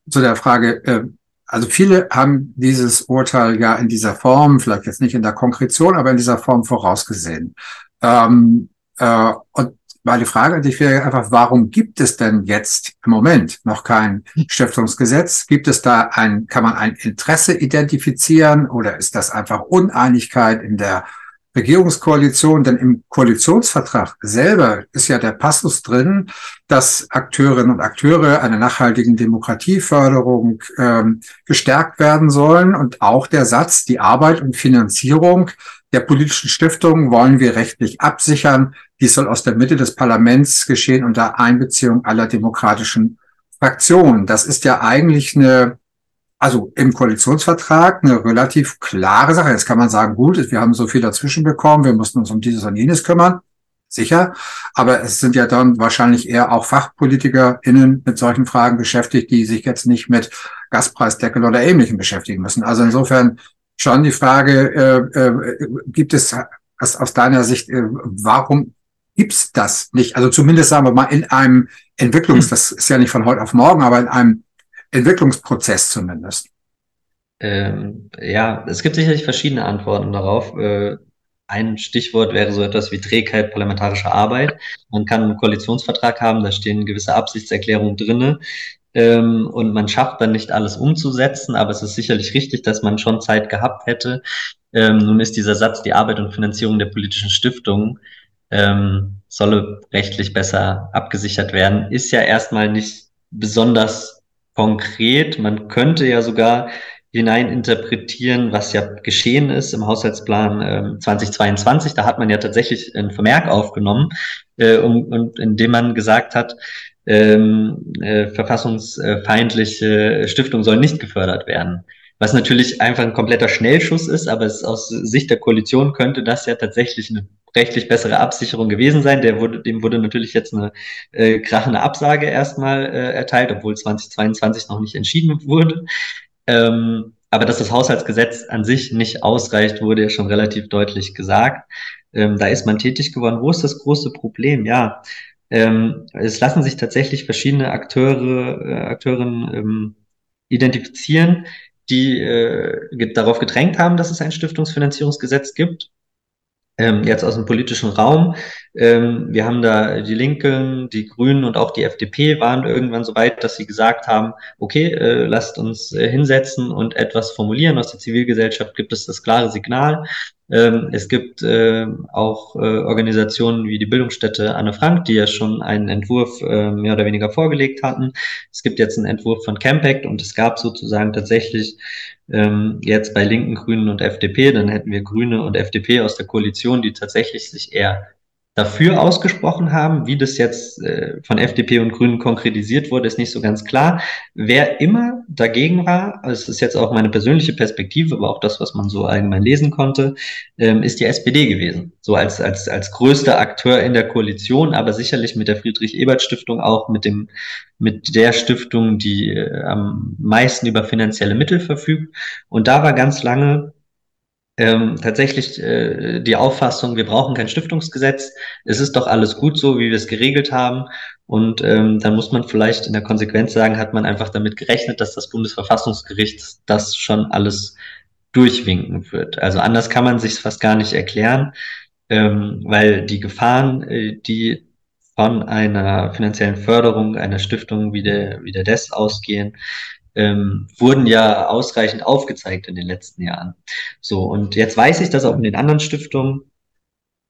zu der Frage, äh, also viele haben dieses Urteil ja in dieser Form, vielleicht jetzt nicht in der Konkretion, aber in dieser Form vorausgesehen. Ähm, äh, und meine Frage an dich wäre einfach, warum gibt es denn jetzt im Moment noch kein Stiftungsgesetz? Gibt es da ein, kann man ein Interesse identifizieren oder ist das einfach Uneinigkeit in der Regierungskoalition, denn im Koalitionsvertrag selber ist ja der Passus drin, dass Akteurinnen und Akteure einer nachhaltigen Demokratieförderung ähm, gestärkt werden sollen und auch der Satz, die Arbeit und Finanzierung der politischen Stiftungen wollen wir rechtlich absichern. Dies soll aus der Mitte des Parlaments geschehen unter Einbeziehung aller demokratischen Fraktionen. Das ist ja eigentlich eine also im Koalitionsvertrag eine relativ klare Sache. Jetzt kann man sagen, gut, wir haben so viel dazwischen bekommen, wir mussten uns um dieses und jenes kümmern. Sicher. Aber es sind ja dann wahrscheinlich eher auch FachpolitikerInnen mit solchen Fragen beschäftigt, die sich jetzt nicht mit Gaspreisdeckel oder Ähnlichem beschäftigen müssen. Also insofern schon die Frage, äh, äh, gibt es aus, deiner Sicht, äh, warum gibt's das nicht? Also zumindest sagen wir mal in einem Entwicklungs, das ist ja nicht von heute auf morgen, aber in einem Entwicklungsprozess zumindest? Ähm, ja, es gibt sicherlich verschiedene Antworten darauf. Äh, ein Stichwort wäre so etwas wie Trägheit parlamentarischer Arbeit. Man kann einen Koalitionsvertrag haben, da stehen gewisse Absichtserklärungen drinne. Ähm, und man schafft dann nicht alles umzusetzen, aber es ist sicherlich richtig, dass man schon Zeit gehabt hätte. Ähm, nun ist dieser Satz, die Arbeit und Finanzierung der politischen Stiftungen ähm, solle rechtlich besser abgesichert werden, ist ja erstmal nicht besonders konkret. Man könnte ja sogar hineininterpretieren, was ja geschehen ist im Haushaltsplan äh, 2022. Da hat man ja tatsächlich einen Vermerk aufgenommen, äh, um, und indem man gesagt hat, ähm, äh, verfassungsfeindliche Stiftungen sollen nicht gefördert werden. Was natürlich einfach ein kompletter Schnellschuss ist, aber aus Sicht der Koalition könnte das ja tatsächlich eine rechtlich bessere Absicherung gewesen sein. Der wurde, dem wurde natürlich jetzt eine äh, krachende Absage erstmal äh, erteilt, obwohl 2022 noch nicht entschieden wurde. Ähm, aber dass das Haushaltsgesetz an sich nicht ausreicht, wurde ja schon relativ deutlich gesagt. Ähm, da ist man tätig geworden. Wo ist das große Problem? Ja, ähm, es lassen sich tatsächlich verschiedene Akteure, äh, Akteurinnen ähm, identifizieren, die äh, darauf gedrängt haben, dass es ein Stiftungsfinanzierungsgesetz gibt ähm, jetzt aus dem politischen Raum. Ähm, wir haben da die Linken, die Grünen und auch die FDP waren irgendwann so weit, dass sie gesagt haben, okay, äh, lasst uns äh, hinsetzen und etwas formulieren. Aus der Zivilgesellschaft gibt es das klare Signal. Ähm, es gibt äh, auch äh, Organisationen wie die Bildungsstätte Anne Frank, die ja schon einen Entwurf äh, mehr oder weniger vorgelegt hatten. Es gibt jetzt einen Entwurf von Campact und es gab sozusagen tatsächlich ähm, jetzt bei Linken, Grünen und FDP, dann hätten wir Grüne und FDP aus der Koalition, die tatsächlich sich eher dafür ausgesprochen haben. Wie das jetzt äh, von FDP und Grünen konkretisiert wurde, ist nicht so ganz klar. Wer immer dagegen war, also es ist jetzt auch meine persönliche Perspektive, aber auch das, was man so allgemein lesen konnte, ähm, ist die SPD gewesen. So als, als, als größter Akteur in der Koalition, aber sicherlich mit der Friedrich-Ebert-Stiftung auch mit dem, mit der Stiftung, die äh, am meisten über finanzielle Mittel verfügt. Und da war ganz lange ähm, tatsächlich äh, die Auffassung, wir brauchen kein Stiftungsgesetz, es ist doch alles gut so, wie wir es geregelt haben. Und ähm, dann muss man vielleicht in der Konsequenz sagen, hat man einfach damit gerechnet, dass das Bundesverfassungsgericht das schon alles durchwinken wird. Also anders kann man sich fast gar nicht erklären, ähm, weil die Gefahren, äh, die von einer finanziellen Förderung einer Stiftung wie der, wie der DES ausgehen, ähm, wurden ja ausreichend aufgezeigt in den letzten Jahren. So, und jetzt weiß ich, dass auch in den anderen Stiftungen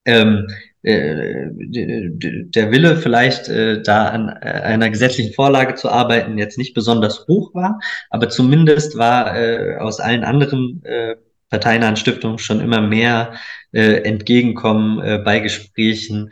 ähm, äh, der Wille vielleicht äh, da an äh, einer gesetzlichen Vorlage zu arbeiten jetzt nicht besonders hoch war, aber zumindest war äh, aus allen anderen äh, parteinahen Stiftungen schon immer mehr äh, Entgegenkommen äh, bei Gesprächen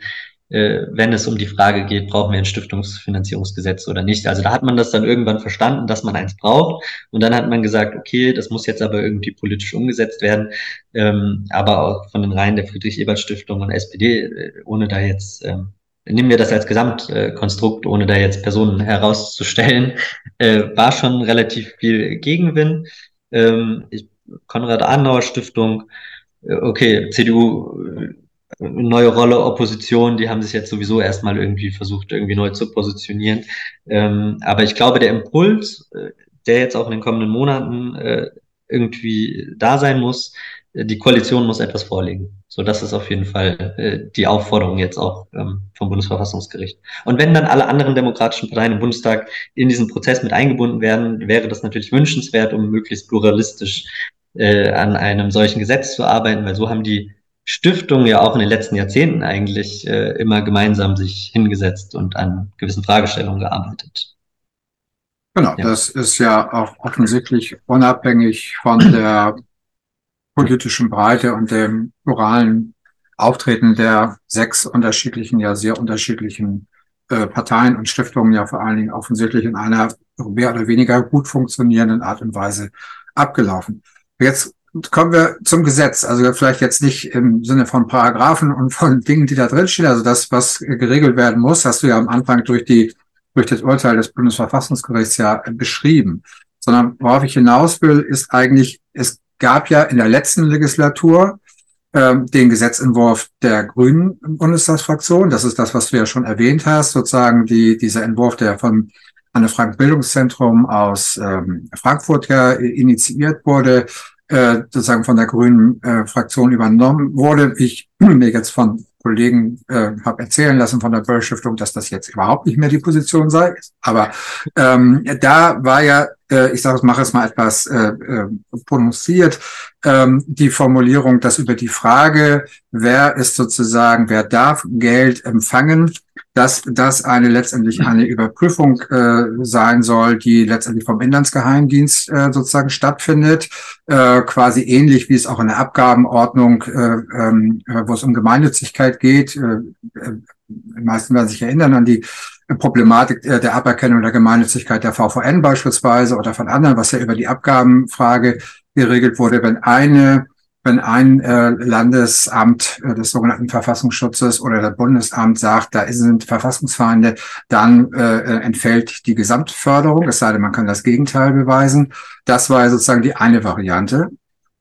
wenn es um die Frage geht, brauchen wir ein Stiftungsfinanzierungsgesetz oder nicht. Also da hat man das dann irgendwann verstanden, dass man eins braucht. Und dann hat man gesagt, okay, das muss jetzt aber irgendwie politisch umgesetzt werden. Ähm, aber auch von den Reihen der Friedrich-Ebert-Stiftung und SPD, äh, ohne da jetzt ähm, nehmen wir das als Gesamtkonstrukt, ohne da jetzt Personen herauszustellen, äh, war schon relativ viel Gegenwind. Ähm, ich, Konrad Adenauer Stiftung, äh, okay, CDU, äh, neue Rolle, Opposition, die haben sich jetzt sowieso erstmal irgendwie versucht, irgendwie neu zu positionieren. Ähm, aber ich glaube, der Impuls, äh, der jetzt auch in den kommenden Monaten äh, irgendwie da sein muss, die Koalition muss etwas vorlegen. So, das ist auf jeden Fall äh, die Aufforderung jetzt auch ähm, vom Bundesverfassungsgericht. Und wenn dann alle anderen demokratischen Parteien im Bundestag in diesen Prozess mit eingebunden werden, wäre das natürlich wünschenswert, um möglichst pluralistisch äh, an einem solchen Gesetz zu arbeiten, weil so haben die Stiftungen ja auch in den letzten Jahrzehnten eigentlich äh, immer gemeinsam sich hingesetzt und an gewissen Fragestellungen gearbeitet. Genau, ja. das ist ja auch offensichtlich unabhängig von der <clears throat> politischen Breite und dem moralen Auftreten der sechs unterschiedlichen, ja sehr unterschiedlichen äh, Parteien und Stiftungen ja vor allen Dingen offensichtlich in einer mehr oder weniger gut funktionierenden Art und Weise abgelaufen. Jetzt kommen wir zum Gesetz. Also vielleicht jetzt nicht im Sinne von Paragraphen und von Dingen, die da drinstehen. Also das, was geregelt werden muss, hast du ja am Anfang durch die, durch das Urteil des Bundesverfassungsgerichts ja beschrieben. Sondern worauf ich hinaus will, ist eigentlich, es gab ja in der letzten Legislatur ähm, den Gesetzentwurf der Grünen Bundestagsfraktion. Das ist das, was du ja schon erwähnt hast, sozusagen die, dieser Entwurf, der vom Anne Frank Bildungszentrum aus ähm, Frankfurt ja initiiert wurde, äh, sozusagen von der Grünen äh, Fraktion übernommen wurde. Ich <clears throat> mir jetzt von Kollegen äh, habe erzählen lassen von der Böll Stiftung, dass das jetzt überhaupt nicht mehr die Position sei. Aber ähm, da war ja, äh, ich sage es, mache es mal etwas äh, äh, prononciert, ähm, die Formulierung, dass über die Frage, wer ist sozusagen, wer darf Geld empfangen, dass das eine letztendlich eine Überprüfung äh, sein soll, die letztendlich vom Inlandsgeheimdienst äh, sozusagen stattfindet, äh, quasi ähnlich wie es auch in der Abgabenordnung, äh, ähm, äh, wo es um Gemeinnützigkeit geht. Äh, äh, die meisten werden sich erinnern an die Problematik äh, der Aberkennung der Gemeinnützigkeit der VVN beispielsweise oder von anderen, was ja über die Abgabenfrage geregelt wurde, wenn eine wenn ein äh, Landesamt äh, des sogenannten Verfassungsschutzes oder der Bundesamt sagt, da sind Verfassungsfeinde, dann äh, äh, entfällt die Gesamtförderung, es sei denn, man kann das Gegenteil beweisen. Das war sozusagen die eine Variante.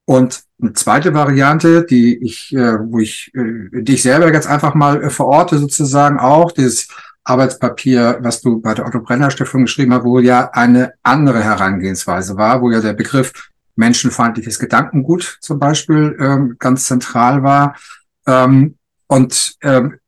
Und eine zweite Variante, die ich, äh, wo ich, äh, die ich selber jetzt einfach mal äh, verorte, sozusagen auch, dieses Arbeitspapier, was du bei der Otto Brenner Stiftung geschrieben hast, wo ja eine andere Herangehensweise war, wo ja der Begriff menschenfeindliches Gedankengut zum Beispiel ähm, ganz zentral war. Ähm, und ähm,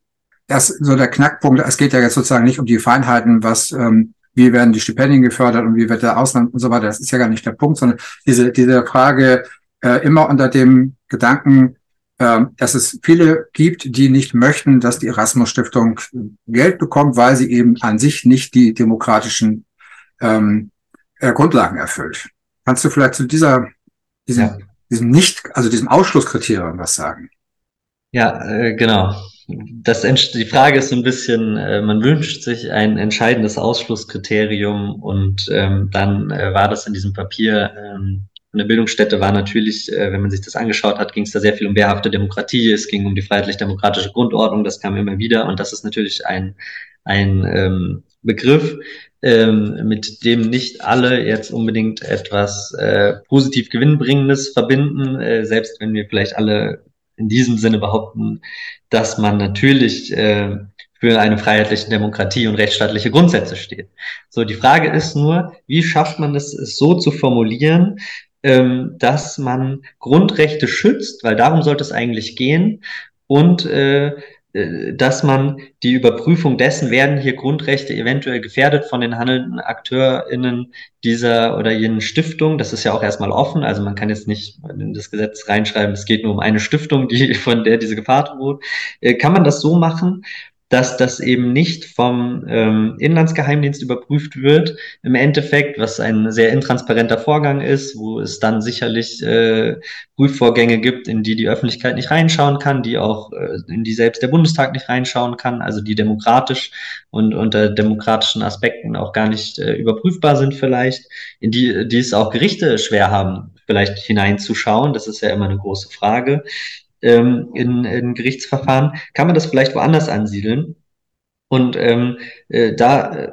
das so der Knackpunkt, es geht ja jetzt sozusagen nicht um die Feinheiten, was ähm, wie werden die Stipendien gefördert und wie wird der Ausland und so weiter. Das ist ja gar nicht der Punkt, sondern diese, diese Frage äh, immer unter dem Gedanken, äh, dass es viele gibt, die nicht möchten, dass die Erasmus Stiftung Geld bekommt, weil sie eben an sich nicht die demokratischen ähm, äh, Grundlagen erfüllt. Kannst du vielleicht zu dieser, diesem, ja. diesem nicht, also diesem Ausschlusskriterium was sagen? Ja, äh, genau. Das, die Frage ist so ein bisschen, äh, man wünscht sich ein entscheidendes Ausschlusskriterium und ähm, dann äh, war das in diesem Papier ähm, der Bildungsstätte war natürlich, äh, wenn man sich das angeschaut hat, ging es da sehr viel um wehrhafte Demokratie, es ging um die freiheitlich-demokratische Grundordnung, das kam immer wieder. Und das ist natürlich ein, ein ähm, Begriff, ähm, mit dem nicht alle jetzt unbedingt etwas äh, positiv Gewinnbringendes verbinden, äh, selbst wenn wir vielleicht alle in diesem Sinne behaupten, dass man natürlich äh, für eine freiheitliche Demokratie und rechtsstaatliche Grundsätze steht. So, die Frage ist nur, wie schafft man es, es so zu formulieren, ähm, dass man Grundrechte schützt, weil darum sollte es eigentlich gehen, und äh, äh, dass man die Überprüfung dessen, werden hier Grundrechte eventuell gefährdet von den handelnden AkteurInnen dieser oder jenen Stiftung. Das ist ja auch erstmal offen. Also man kann jetzt nicht in das Gesetz reinschreiben, es geht nur um eine Stiftung, die, von der diese Gefahr droht. Äh, kann man das so machen, dass das eben nicht vom ähm, Inlandsgeheimdienst überprüft wird im Endeffekt, was ein sehr intransparenter Vorgang ist, wo es dann sicherlich äh, Prüfvorgänge gibt, in die die Öffentlichkeit nicht reinschauen kann, die auch äh, in die selbst der Bundestag nicht reinschauen kann, also die demokratisch und unter demokratischen Aspekten auch gar nicht äh, überprüfbar sind vielleicht, in die, die es auch Gerichte schwer haben, vielleicht hineinzuschauen. Das ist ja immer eine große Frage ähm, in, in Gerichtsverfahren, kann man das vielleicht woanders ansiedeln. Und ähm, äh, da, äh,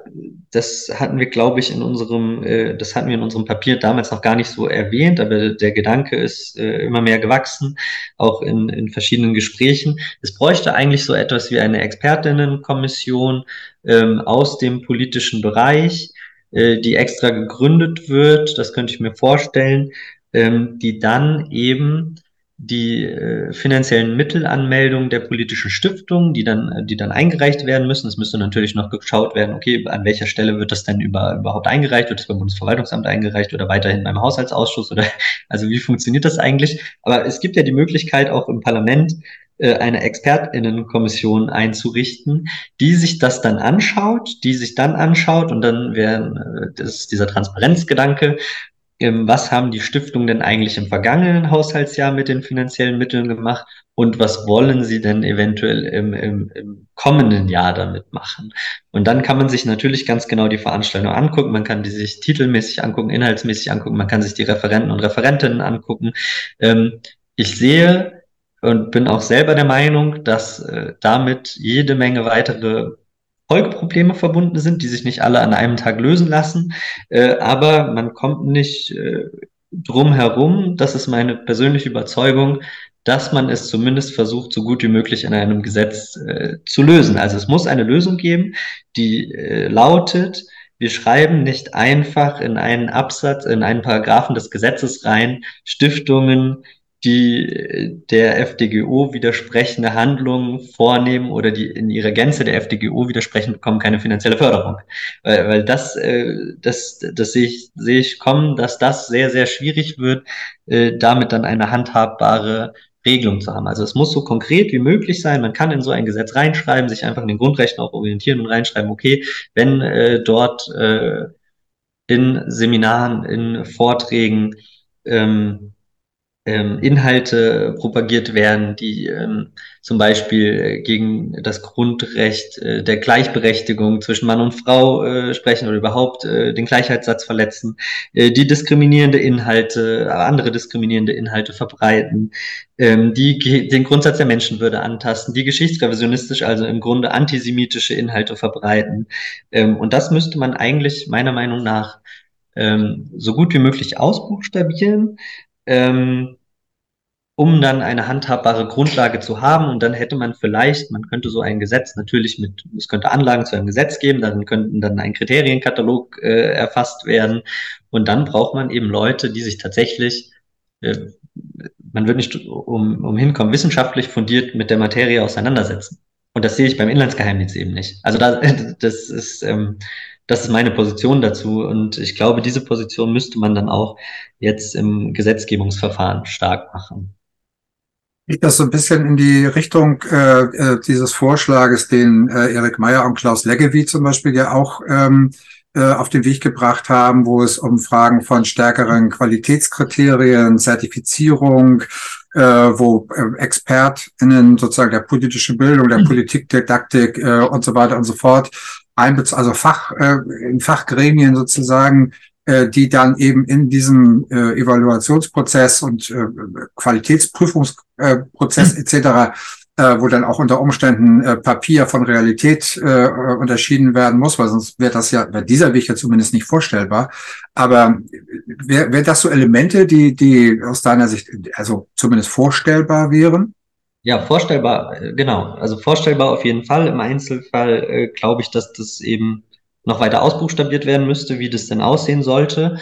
das hatten wir, glaube ich, in unserem, äh, das hatten wir in unserem Papier damals noch gar nicht so erwähnt, aber der Gedanke ist äh, immer mehr gewachsen, auch in, in verschiedenen Gesprächen. Es bräuchte eigentlich so etwas wie eine Expertinnenkommission ähm, aus dem politischen Bereich, äh, die extra gegründet wird, das könnte ich mir vorstellen, ähm, die dann eben die äh, finanziellen Mittelanmeldungen der politischen Stiftungen, die dann, äh, die dann eingereicht werden müssen. Es müsste natürlich noch geschaut werden, okay, an welcher Stelle wird das denn über, überhaupt eingereicht? Wird es beim Bundesverwaltungsamt eingereicht oder weiterhin beim Haushaltsausschuss oder, <laughs> also wie funktioniert das eigentlich? Aber es gibt ja die Möglichkeit auch im Parlament, äh, eine Expertinnenkommission einzurichten, die sich das dann anschaut, die sich dann anschaut und dann werden, äh, das ist dieser Transparenzgedanke, was haben die Stiftungen denn eigentlich im vergangenen Haushaltsjahr mit den finanziellen Mitteln gemacht und was wollen sie denn eventuell im, im, im kommenden Jahr damit machen. Und dann kann man sich natürlich ganz genau die Veranstaltung angucken, man kann die sich titelmäßig angucken, inhaltsmäßig angucken, man kann sich die Referenten und Referentinnen angucken. Ähm, ich sehe und bin auch selber der Meinung, dass äh, damit jede Menge weitere Folgeprobleme verbunden sind, die sich nicht alle an einem Tag lösen lassen. Äh, aber man kommt nicht äh, drum herum, das ist meine persönliche Überzeugung, dass man es zumindest versucht, so gut wie möglich in einem Gesetz äh, zu lösen. Also es muss eine Lösung geben, die äh, lautet, wir schreiben nicht einfach in einen Absatz, in einen Paragraphen des Gesetzes rein, Stiftungen die der FDGO widersprechende Handlungen vornehmen oder die in ihrer Gänze der FDGO widersprechen, bekommen keine finanzielle Förderung. Weil, weil das, äh, das, das sehe ich, sehe ich kommen, dass das sehr, sehr schwierig wird, äh, damit dann eine handhabbare Regelung zu haben. Also es muss so konkret wie möglich sein. Man kann in so ein Gesetz reinschreiben, sich einfach in den Grundrechten auch orientieren und reinschreiben, okay, wenn äh, dort äh, in Seminaren, in Vorträgen ähm, ähm, Inhalte propagiert werden, die ähm, zum Beispiel gegen das Grundrecht äh, der Gleichberechtigung zwischen Mann und Frau äh, sprechen oder überhaupt äh, den Gleichheitssatz verletzen, äh, die diskriminierende Inhalte, andere diskriminierende Inhalte verbreiten, ähm, die den Grundsatz der Menschenwürde antasten, die geschichtsrevisionistisch, also im Grunde antisemitische Inhalte verbreiten. Ähm, und das müsste man eigentlich meiner Meinung nach ähm, so gut wie möglich ausbuchstabieren. Ähm, um dann eine handhabbare Grundlage zu haben. Und dann hätte man vielleicht, man könnte so ein Gesetz natürlich mit, es könnte Anlagen zu einem Gesetz geben, darin könnten dann ein Kriterienkatalog äh, erfasst werden. Und dann braucht man eben Leute, die sich tatsächlich, äh, man wird nicht um, um hinkommen, wissenschaftlich fundiert mit der Materie auseinandersetzen. Und das sehe ich beim Inlandsgeheimdienst eben nicht. Also da, <laughs> das ist, ähm, das ist meine Position dazu. Und ich glaube, diese Position müsste man dann auch jetzt im Gesetzgebungsverfahren stark machen. Geht das so ein bisschen in die Richtung äh, äh, dieses Vorschlages, den äh, Erik Meyer und Klaus Leggevi zum Beispiel ja auch ähm, äh, auf den Weg gebracht haben, wo es um Fragen von stärkeren Qualitätskriterien, Zertifizierung, äh, wo äh, ExpertInnen sozusagen der politischen Bildung, der mhm. Politikdidaktik äh, und so weiter und so fort, einbez also Fach, äh, in Fachgremien sozusagen äh, die dann eben in diesem äh, Evaluationsprozess und äh, Qualitätsprüfungsprozess äh, etc., äh, wo dann auch unter Umständen äh, Papier von Realität äh, unterschieden werden muss, weil sonst wäre das ja, wäre dieser Weg ja zumindest nicht vorstellbar. Aber wäre wär das so Elemente, die, die aus deiner Sicht also zumindest vorstellbar wären? Ja, vorstellbar, äh, genau. Also vorstellbar auf jeden Fall. Im Einzelfall äh, glaube ich, dass das eben noch weiter ausbuchstabiert werden müsste, wie das denn aussehen sollte.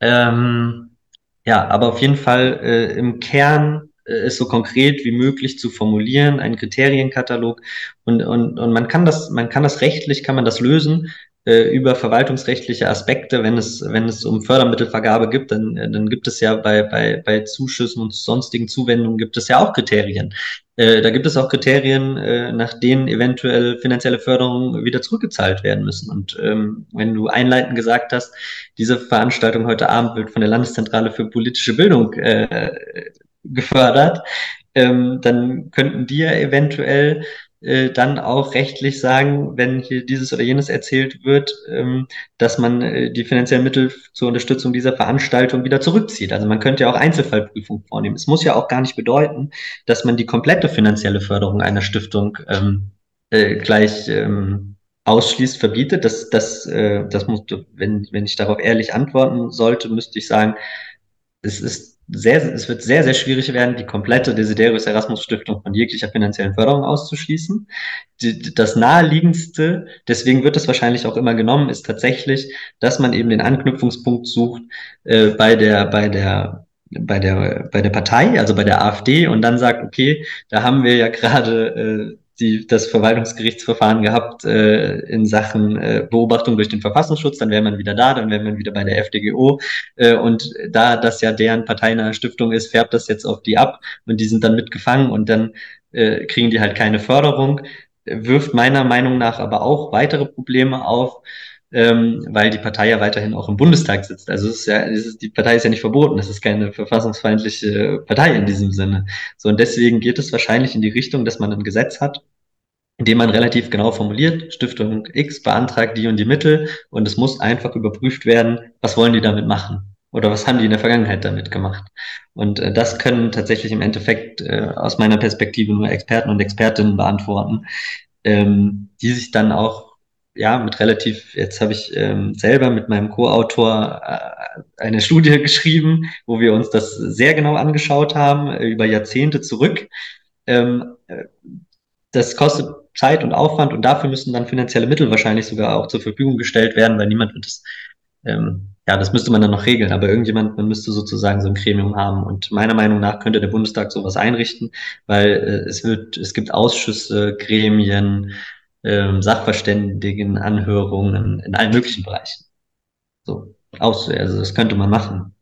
Ähm, ja, aber auf jeden Fall äh, im Kern äh, ist so konkret wie möglich zu formulieren, ein Kriterienkatalog und, und, und man kann das, man kann das rechtlich, kann man das lösen, äh, über verwaltungsrechtliche Aspekte, wenn es, wenn es um Fördermittelvergabe gibt, dann, äh, dann gibt es ja bei, bei, bei Zuschüssen und sonstigen Zuwendungen gibt es ja auch Kriterien. Äh, da gibt es auch Kriterien, äh, nach denen eventuell finanzielle Förderungen wieder zurückgezahlt werden müssen. Und ähm, wenn du einleitend gesagt hast, diese Veranstaltung heute Abend wird von der Landeszentrale für politische Bildung äh, gefördert, ähm, dann könnten die ja eventuell äh, dann auch rechtlich sagen, wenn hier dieses oder jenes erzählt wird, ähm, dass man äh, die finanziellen Mittel zur Unterstützung dieser Veranstaltung wieder zurückzieht. Also man könnte ja auch Einzelfallprüfung vornehmen. Es muss ja auch gar nicht bedeuten, dass man die komplette finanzielle Förderung einer Stiftung ähm, äh, gleich ähm, ausschließt, verbietet. Das, das, äh, das muss, wenn, wenn ich darauf ehrlich antworten sollte, müsste ich sagen, es ist sehr, es wird sehr, sehr schwierig werden, die komplette Desiderius Erasmus Stiftung von jeglicher finanziellen Förderung auszuschließen. Die, das naheliegendste, deswegen wird es wahrscheinlich auch immer genommen, ist tatsächlich, dass man eben den Anknüpfungspunkt sucht äh, bei der, bei der bei der bei der Partei, also bei der AfD, und dann sagt, okay, da haben wir ja gerade äh, die, das Verwaltungsgerichtsverfahren gehabt äh, in Sachen äh, Beobachtung durch den Verfassungsschutz, dann wäre man wieder da, dann wäre man wieder bei der FDGO. Äh, und da das ja deren parteinahe Stiftung ist, färbt das jetzt auf die ab und die sind dann mitgefangen und dann äh, kriegen die halt keine Förderung. Wirft meiner Meinung nach aber auch weitere Probleme auf, ähm, weil die Partei ja weiterhin auch im Bundestag sitzt. Also es ist ja, es ist, die Partei ist ja nicht verboten, es ist keine verfassungsfeindliche Partei in diesem Sinne. So und deswegen geht es wahrscheinlich in die Richtung, dass man ein Gesetz hat, in dem man relativ genau formuliert, Stiftung X beantragt die und die Mittel und es muss einfach überprüft werden, was wollen die damit machen oder was haben die in der Vergangenheit damit gemacht. Und äh, das können tatsächlich im Endeffekt äh, aus meiner Perspektive nur Experten und Expertinnen beantworten, ähm, die sich dann auch ja, mit relativ, jetzt habe ich ähm, selber mit meinem Co-Autor äh, eine Studie <laughs> geschrieben, wo wir uns das sehr genau angeschaut haben, äh, über Jahrzehnte zurück. Ähm, äh, das kostet Zeit und Aufwand und dafür müssen dann finanzielle Mittel wahrscheinlich sogar auch zur Verfügung gestellt werden, weil niemand wird das, ähm, ja, das müsste man dann noch regeln, aber irgendjemand, man müsste sozusagen so ein Gremium haben und meiner Meinung nach könnte der Bundestag sowas einrichten, weil äh, es wird, es gibt Ausschüsse, Gremien, ähm, Sachverständigen, Anhörungen in allen möglichen Bereichen. So, aus, also das könnte man machen.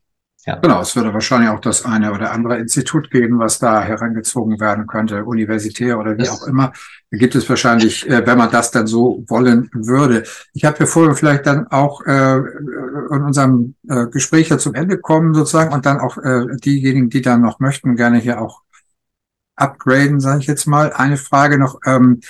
Ja. Genau, es würde wahrscheinlich auch das eine oder andere Institut geben, was da herangezogen werden könnte, universitär oder wie das auch immer. Da gibt es wahrscheinlich, äh, wenn man das dann so wollen würde. Ich habe bevor wir vielleicht dann auch äh, in unserem äh, Gespräch ja zum Ende kommen sozusagen und dann auch äh, diejenigen, die dann noch möchten, gerne hier auch upgraden, sage ich jetzt mal. Eine Frage noch. Ähm,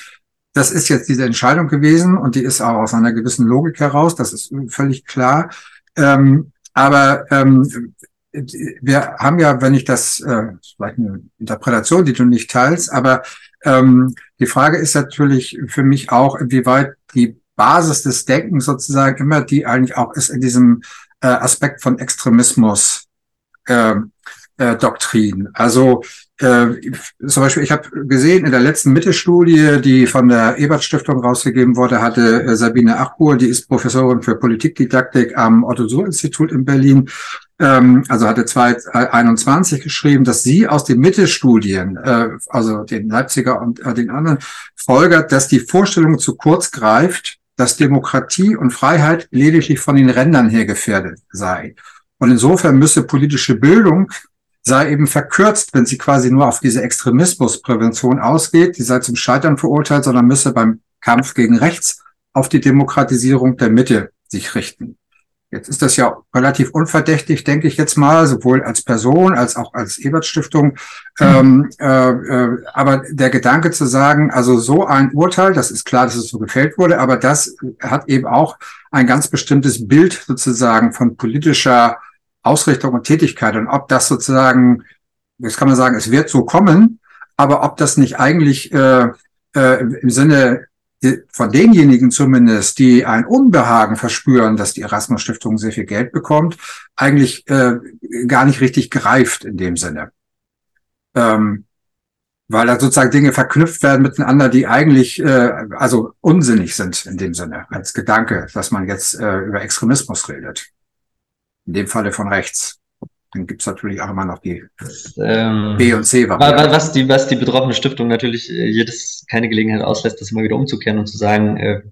das ist jetzt diese Entscheidung gewesen und die ist auch aus einer gewissen Logik heraus, das ist völlig klar. Ähm, aber ähm, wir haben ja, wenn ich das, äh, vielleicht eine Interpretation, die du nicht teilst, aber ähm, die Frage ist natürlich für mich auch, inwieweit die Basis des Denkens sozusagen immer die eigentlich auch ist in diesem äh, Aspekt von Extremismus. Äh, äh, Doktrin. Also äh, zum Beispiel, ich habe gesehen in der letzten Mittelstudie, die von der Ebert Stiftung rausgegeben wurde, hatte äh, Sabine Achur, die ist Professorin für Politikdidaktik am Otto-Suhr-Institut in Berlin, ähm, also hatte 2021 geschrieben, dass sie aus den Mittelstudien, äh, also den Leipziger und äh, den anderen, folgert, dass die Vorstellung zu kurz greift, dass Demokratie und Freiheit lediglich von den Rändern her gefährdet sei. Und insofern müsse politische Bildung sei eben verkürzt, wenn sie quasi nur auf diese Extremismusprävention ausgeht. Die sei zum Scheitern verurteilt, sondern müsse beim Kampf gegen rechts auf die Demokratisierung der Mitte sich richten. Jetzt ist das ja relativ unverdächtig, denke ich jetzt mal, sowohl als Person als auch als Ebert-Stiftung. Mhm. Ähm, äh, äh, aber der Gedanke zu sagen, also so ein Urteil, das ist klar, dass es so gefällt wurde, aber das hat eben auch ein ganz bestimmtes Bild sozusagen von politischer Ausrichtung und Tätigkeit und ob das sozusagen, jetzt kann man sagen, es wird so kommen, aber ob das nicht eigentlich äh, äh, im Sinne von denjenigen zumindest, die ein Unbehagen verspüren, dass die Erasmus Stiftung sehr viel Geld bekommt, eigentlich äh, gar nicht richtig greift in dem Sinne. Ähm, weil da sozusagen Dinge verknüpft werden miteinander, die eigentlich äh, also unsinnig sind in dem Sinne, als Gedanke, dass man jetzt äh, über Extremismus redet in dem Falle von rechts. Dann gibt's natürlich auch immer noch die ähm, B- und C-Variante. Was die, was die betroffene Stiftung natürlich äh, jedes keine Gelegenheit auslässt, das immer wieder umzukehren und zu sagen, äh,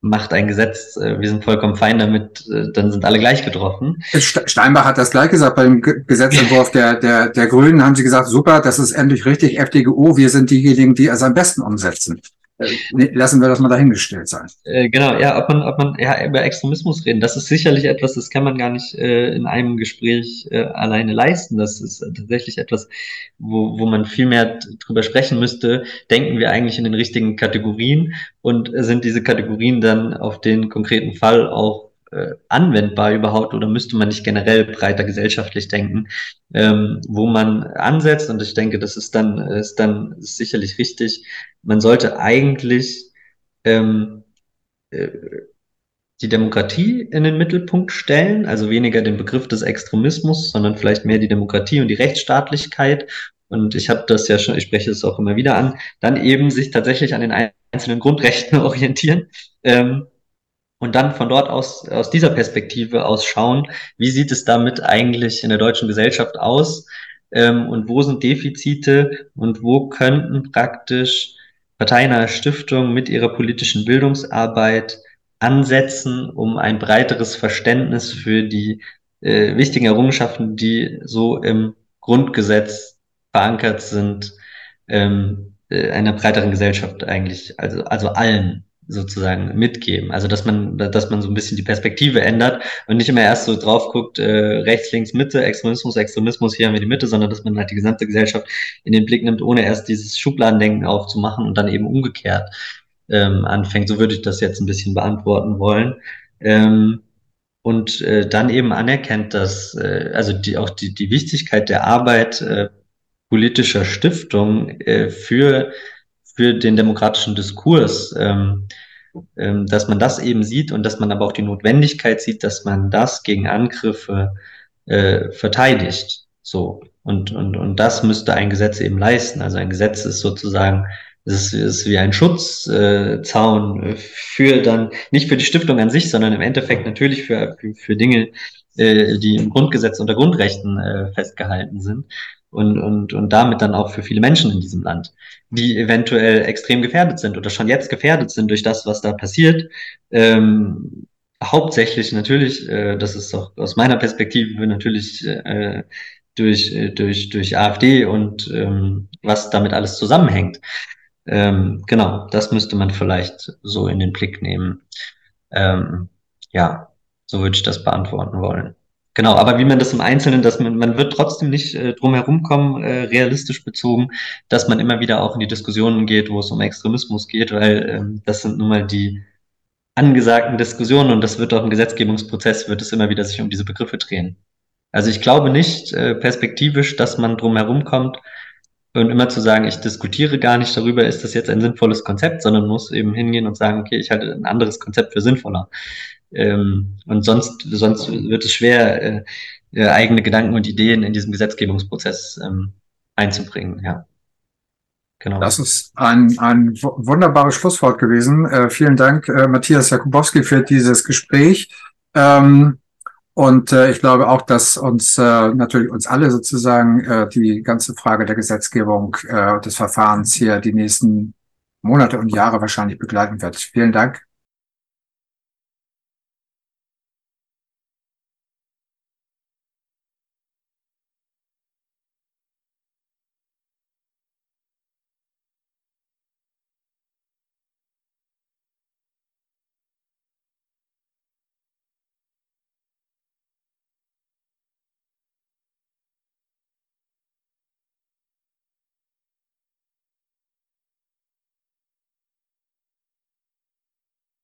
macht ein Gesetz, äh, wir sind vollkommen fein damit, äh, dann sind alle gleich getroffen. Steinbach hat das gleich gesagt beim Gesetzentwurf der, der, der Grünen, haben sie gesagt, super, das ist endlich richtig, FDGO, wir sind diejenigen, die es am besten umsetzen. Äh, lassen wir das mal dahingestellt sein. Äh, genau, ja, ob man, ob man ja über Extremismus reden, das ist sicherlich etwas, das kann man gar nicht äh, in einem Gespräch äh, alleine leisten. Das ist tatsächlich etwas, wo, wo man viel mehr drüber sprechen müsste. Denken wir eigentlich in den richtigen Kategorien und sind diese Kategorien dann auf den konkreten Fall auch äh, anwendbar überhaupt oder müsste man nicht generell breiter gesellschaftlich denken, ähm, wo man ansetzt und ich denke, das ist dann ist dann sicherlich richtig, man sollte eigentlich ähm, äh, die Demokratie in den Mittelpunkt stellen, also weniger den Begriff des Extremismus, sondern vielleicht mehr die Demokratie und die Rechtsstaatlichkeit. Und ich habe das ja schon, ich spreche es auch immer wieder an, dann eben sich tatsächlich an den einzelnen Grundrechten <laughs> orientieren. Ähm, und dann von dort aus, aus dieser Perspektive aus schauen, wie sieht es damit eigentlich in der deutschen Gesellschaft aus ähm, und wo sind Defizite und wo könnten praktisch parteinahe Stiftungen mit ihrer politischen Bildungsarbeit ansetzen, um ein breiteres Verständnis für die äh, wichtigen Errungenschaften, die so im Grundgesetz verankert sind, ähm, äh, einer breiteren Gesellschaft eigentlich, also, also allen sozusagen mitgeben. Also dass man, dass man so ein bisschen die Perspektive ändert und nicht immer erst so drauf guckt, äh, rechts, links, Mitte, Extremismus, Extremismus, hier haben wir die Mitte, sondern dass man halt die gesamte Gesellschaft in den Blick nimmt, ohne erst dieses Schubladendenken aufzumachen und dann eben umgekehrt ähm, anfängt. So würde ich das jetzt ein bisschen beantworten wollen. Ähm, und äh, dann eben anerkennt, dass äh, also die auch die, die Wichtigkeit der Arbeit äh, politischer Stiftung äh, für für den demokratischen Diskurs, ähm, ähm, dass man das eben sieht und dass man aber auch die Notwendigkeit sieht, dass man das gegen Angriffe äh, verteidigt. So. Und, und, und das müsste ein Gesetz eben leisten. Also ein Gesetz ist sozusagen, es ist, ist wie ein Schutzzaun äh, für dann, nicht für die Stiftung an sich, sondern im Endeffekt natürlich für, für, für Dinge, äh, die im Grundgesetz unter Grundrechten äh, festgehalten sind und, und, und damit dann auch für viele Menschen in diesem Land, die eventuell extrem gefährdet sind oder schon jetzt gefährdet sind durch das, was da passiert. Ähm, hauptsächlich natürlich, äh, das ist auch aus meiner Perspektive natürlich äh, durch, äh, durch, durch AfD und ähm, was damit alles zusammenhängt. Ähm, genau, das müsste man vielleicht so in den Blick nehmen. Ähm, ja, so würde ich das beantworten wollen. Genau, aber wie man das im Einzelnen, dass man, man wird trotzdem nicht äh, drum herum kommen, äh, realistisch bezogen, dass man immer wieder auch in die Diskussionen geht, wo es um Extremismus geht, weil ähm, das sind nun mal die angesagten Diskussionen und das wird auch im Gesetzgebungsprozess, wird es immer wieder sich um diese Begriffe drehen. Also ich glaube nicht äh, perspektivisch, dass man drum herum kommt und immer zu sagen, ich diskutiere gar nicht darüber, ist das jetzt ein sinnvolles Konzept, sondern muss eben hingehen und sagen, okay, ich halte ein anderes Konzept für sinnvoller. Ähm, und sonst, sonst wird es schwer, äh, äh, eigene Gedanken und Ideen in diesem Gesetzgebungsprozess ähm, einzubringen. Ja. Genau. Das ist ein, ein wunderbares Schlusswort gewesen. Äh, vielen Dank, äh, Matthias Jakubowski, für dieses Gespräch. Ähm, und äh, ich glaube auch, dass uns äh, natürlich uns alle sozusagen äh, die ganze Frage der Gesetzgebung äh, des Verfahrens hier die nächsten Monate und Jahre wahrscheinlich begleiten wird. Vielen Dank.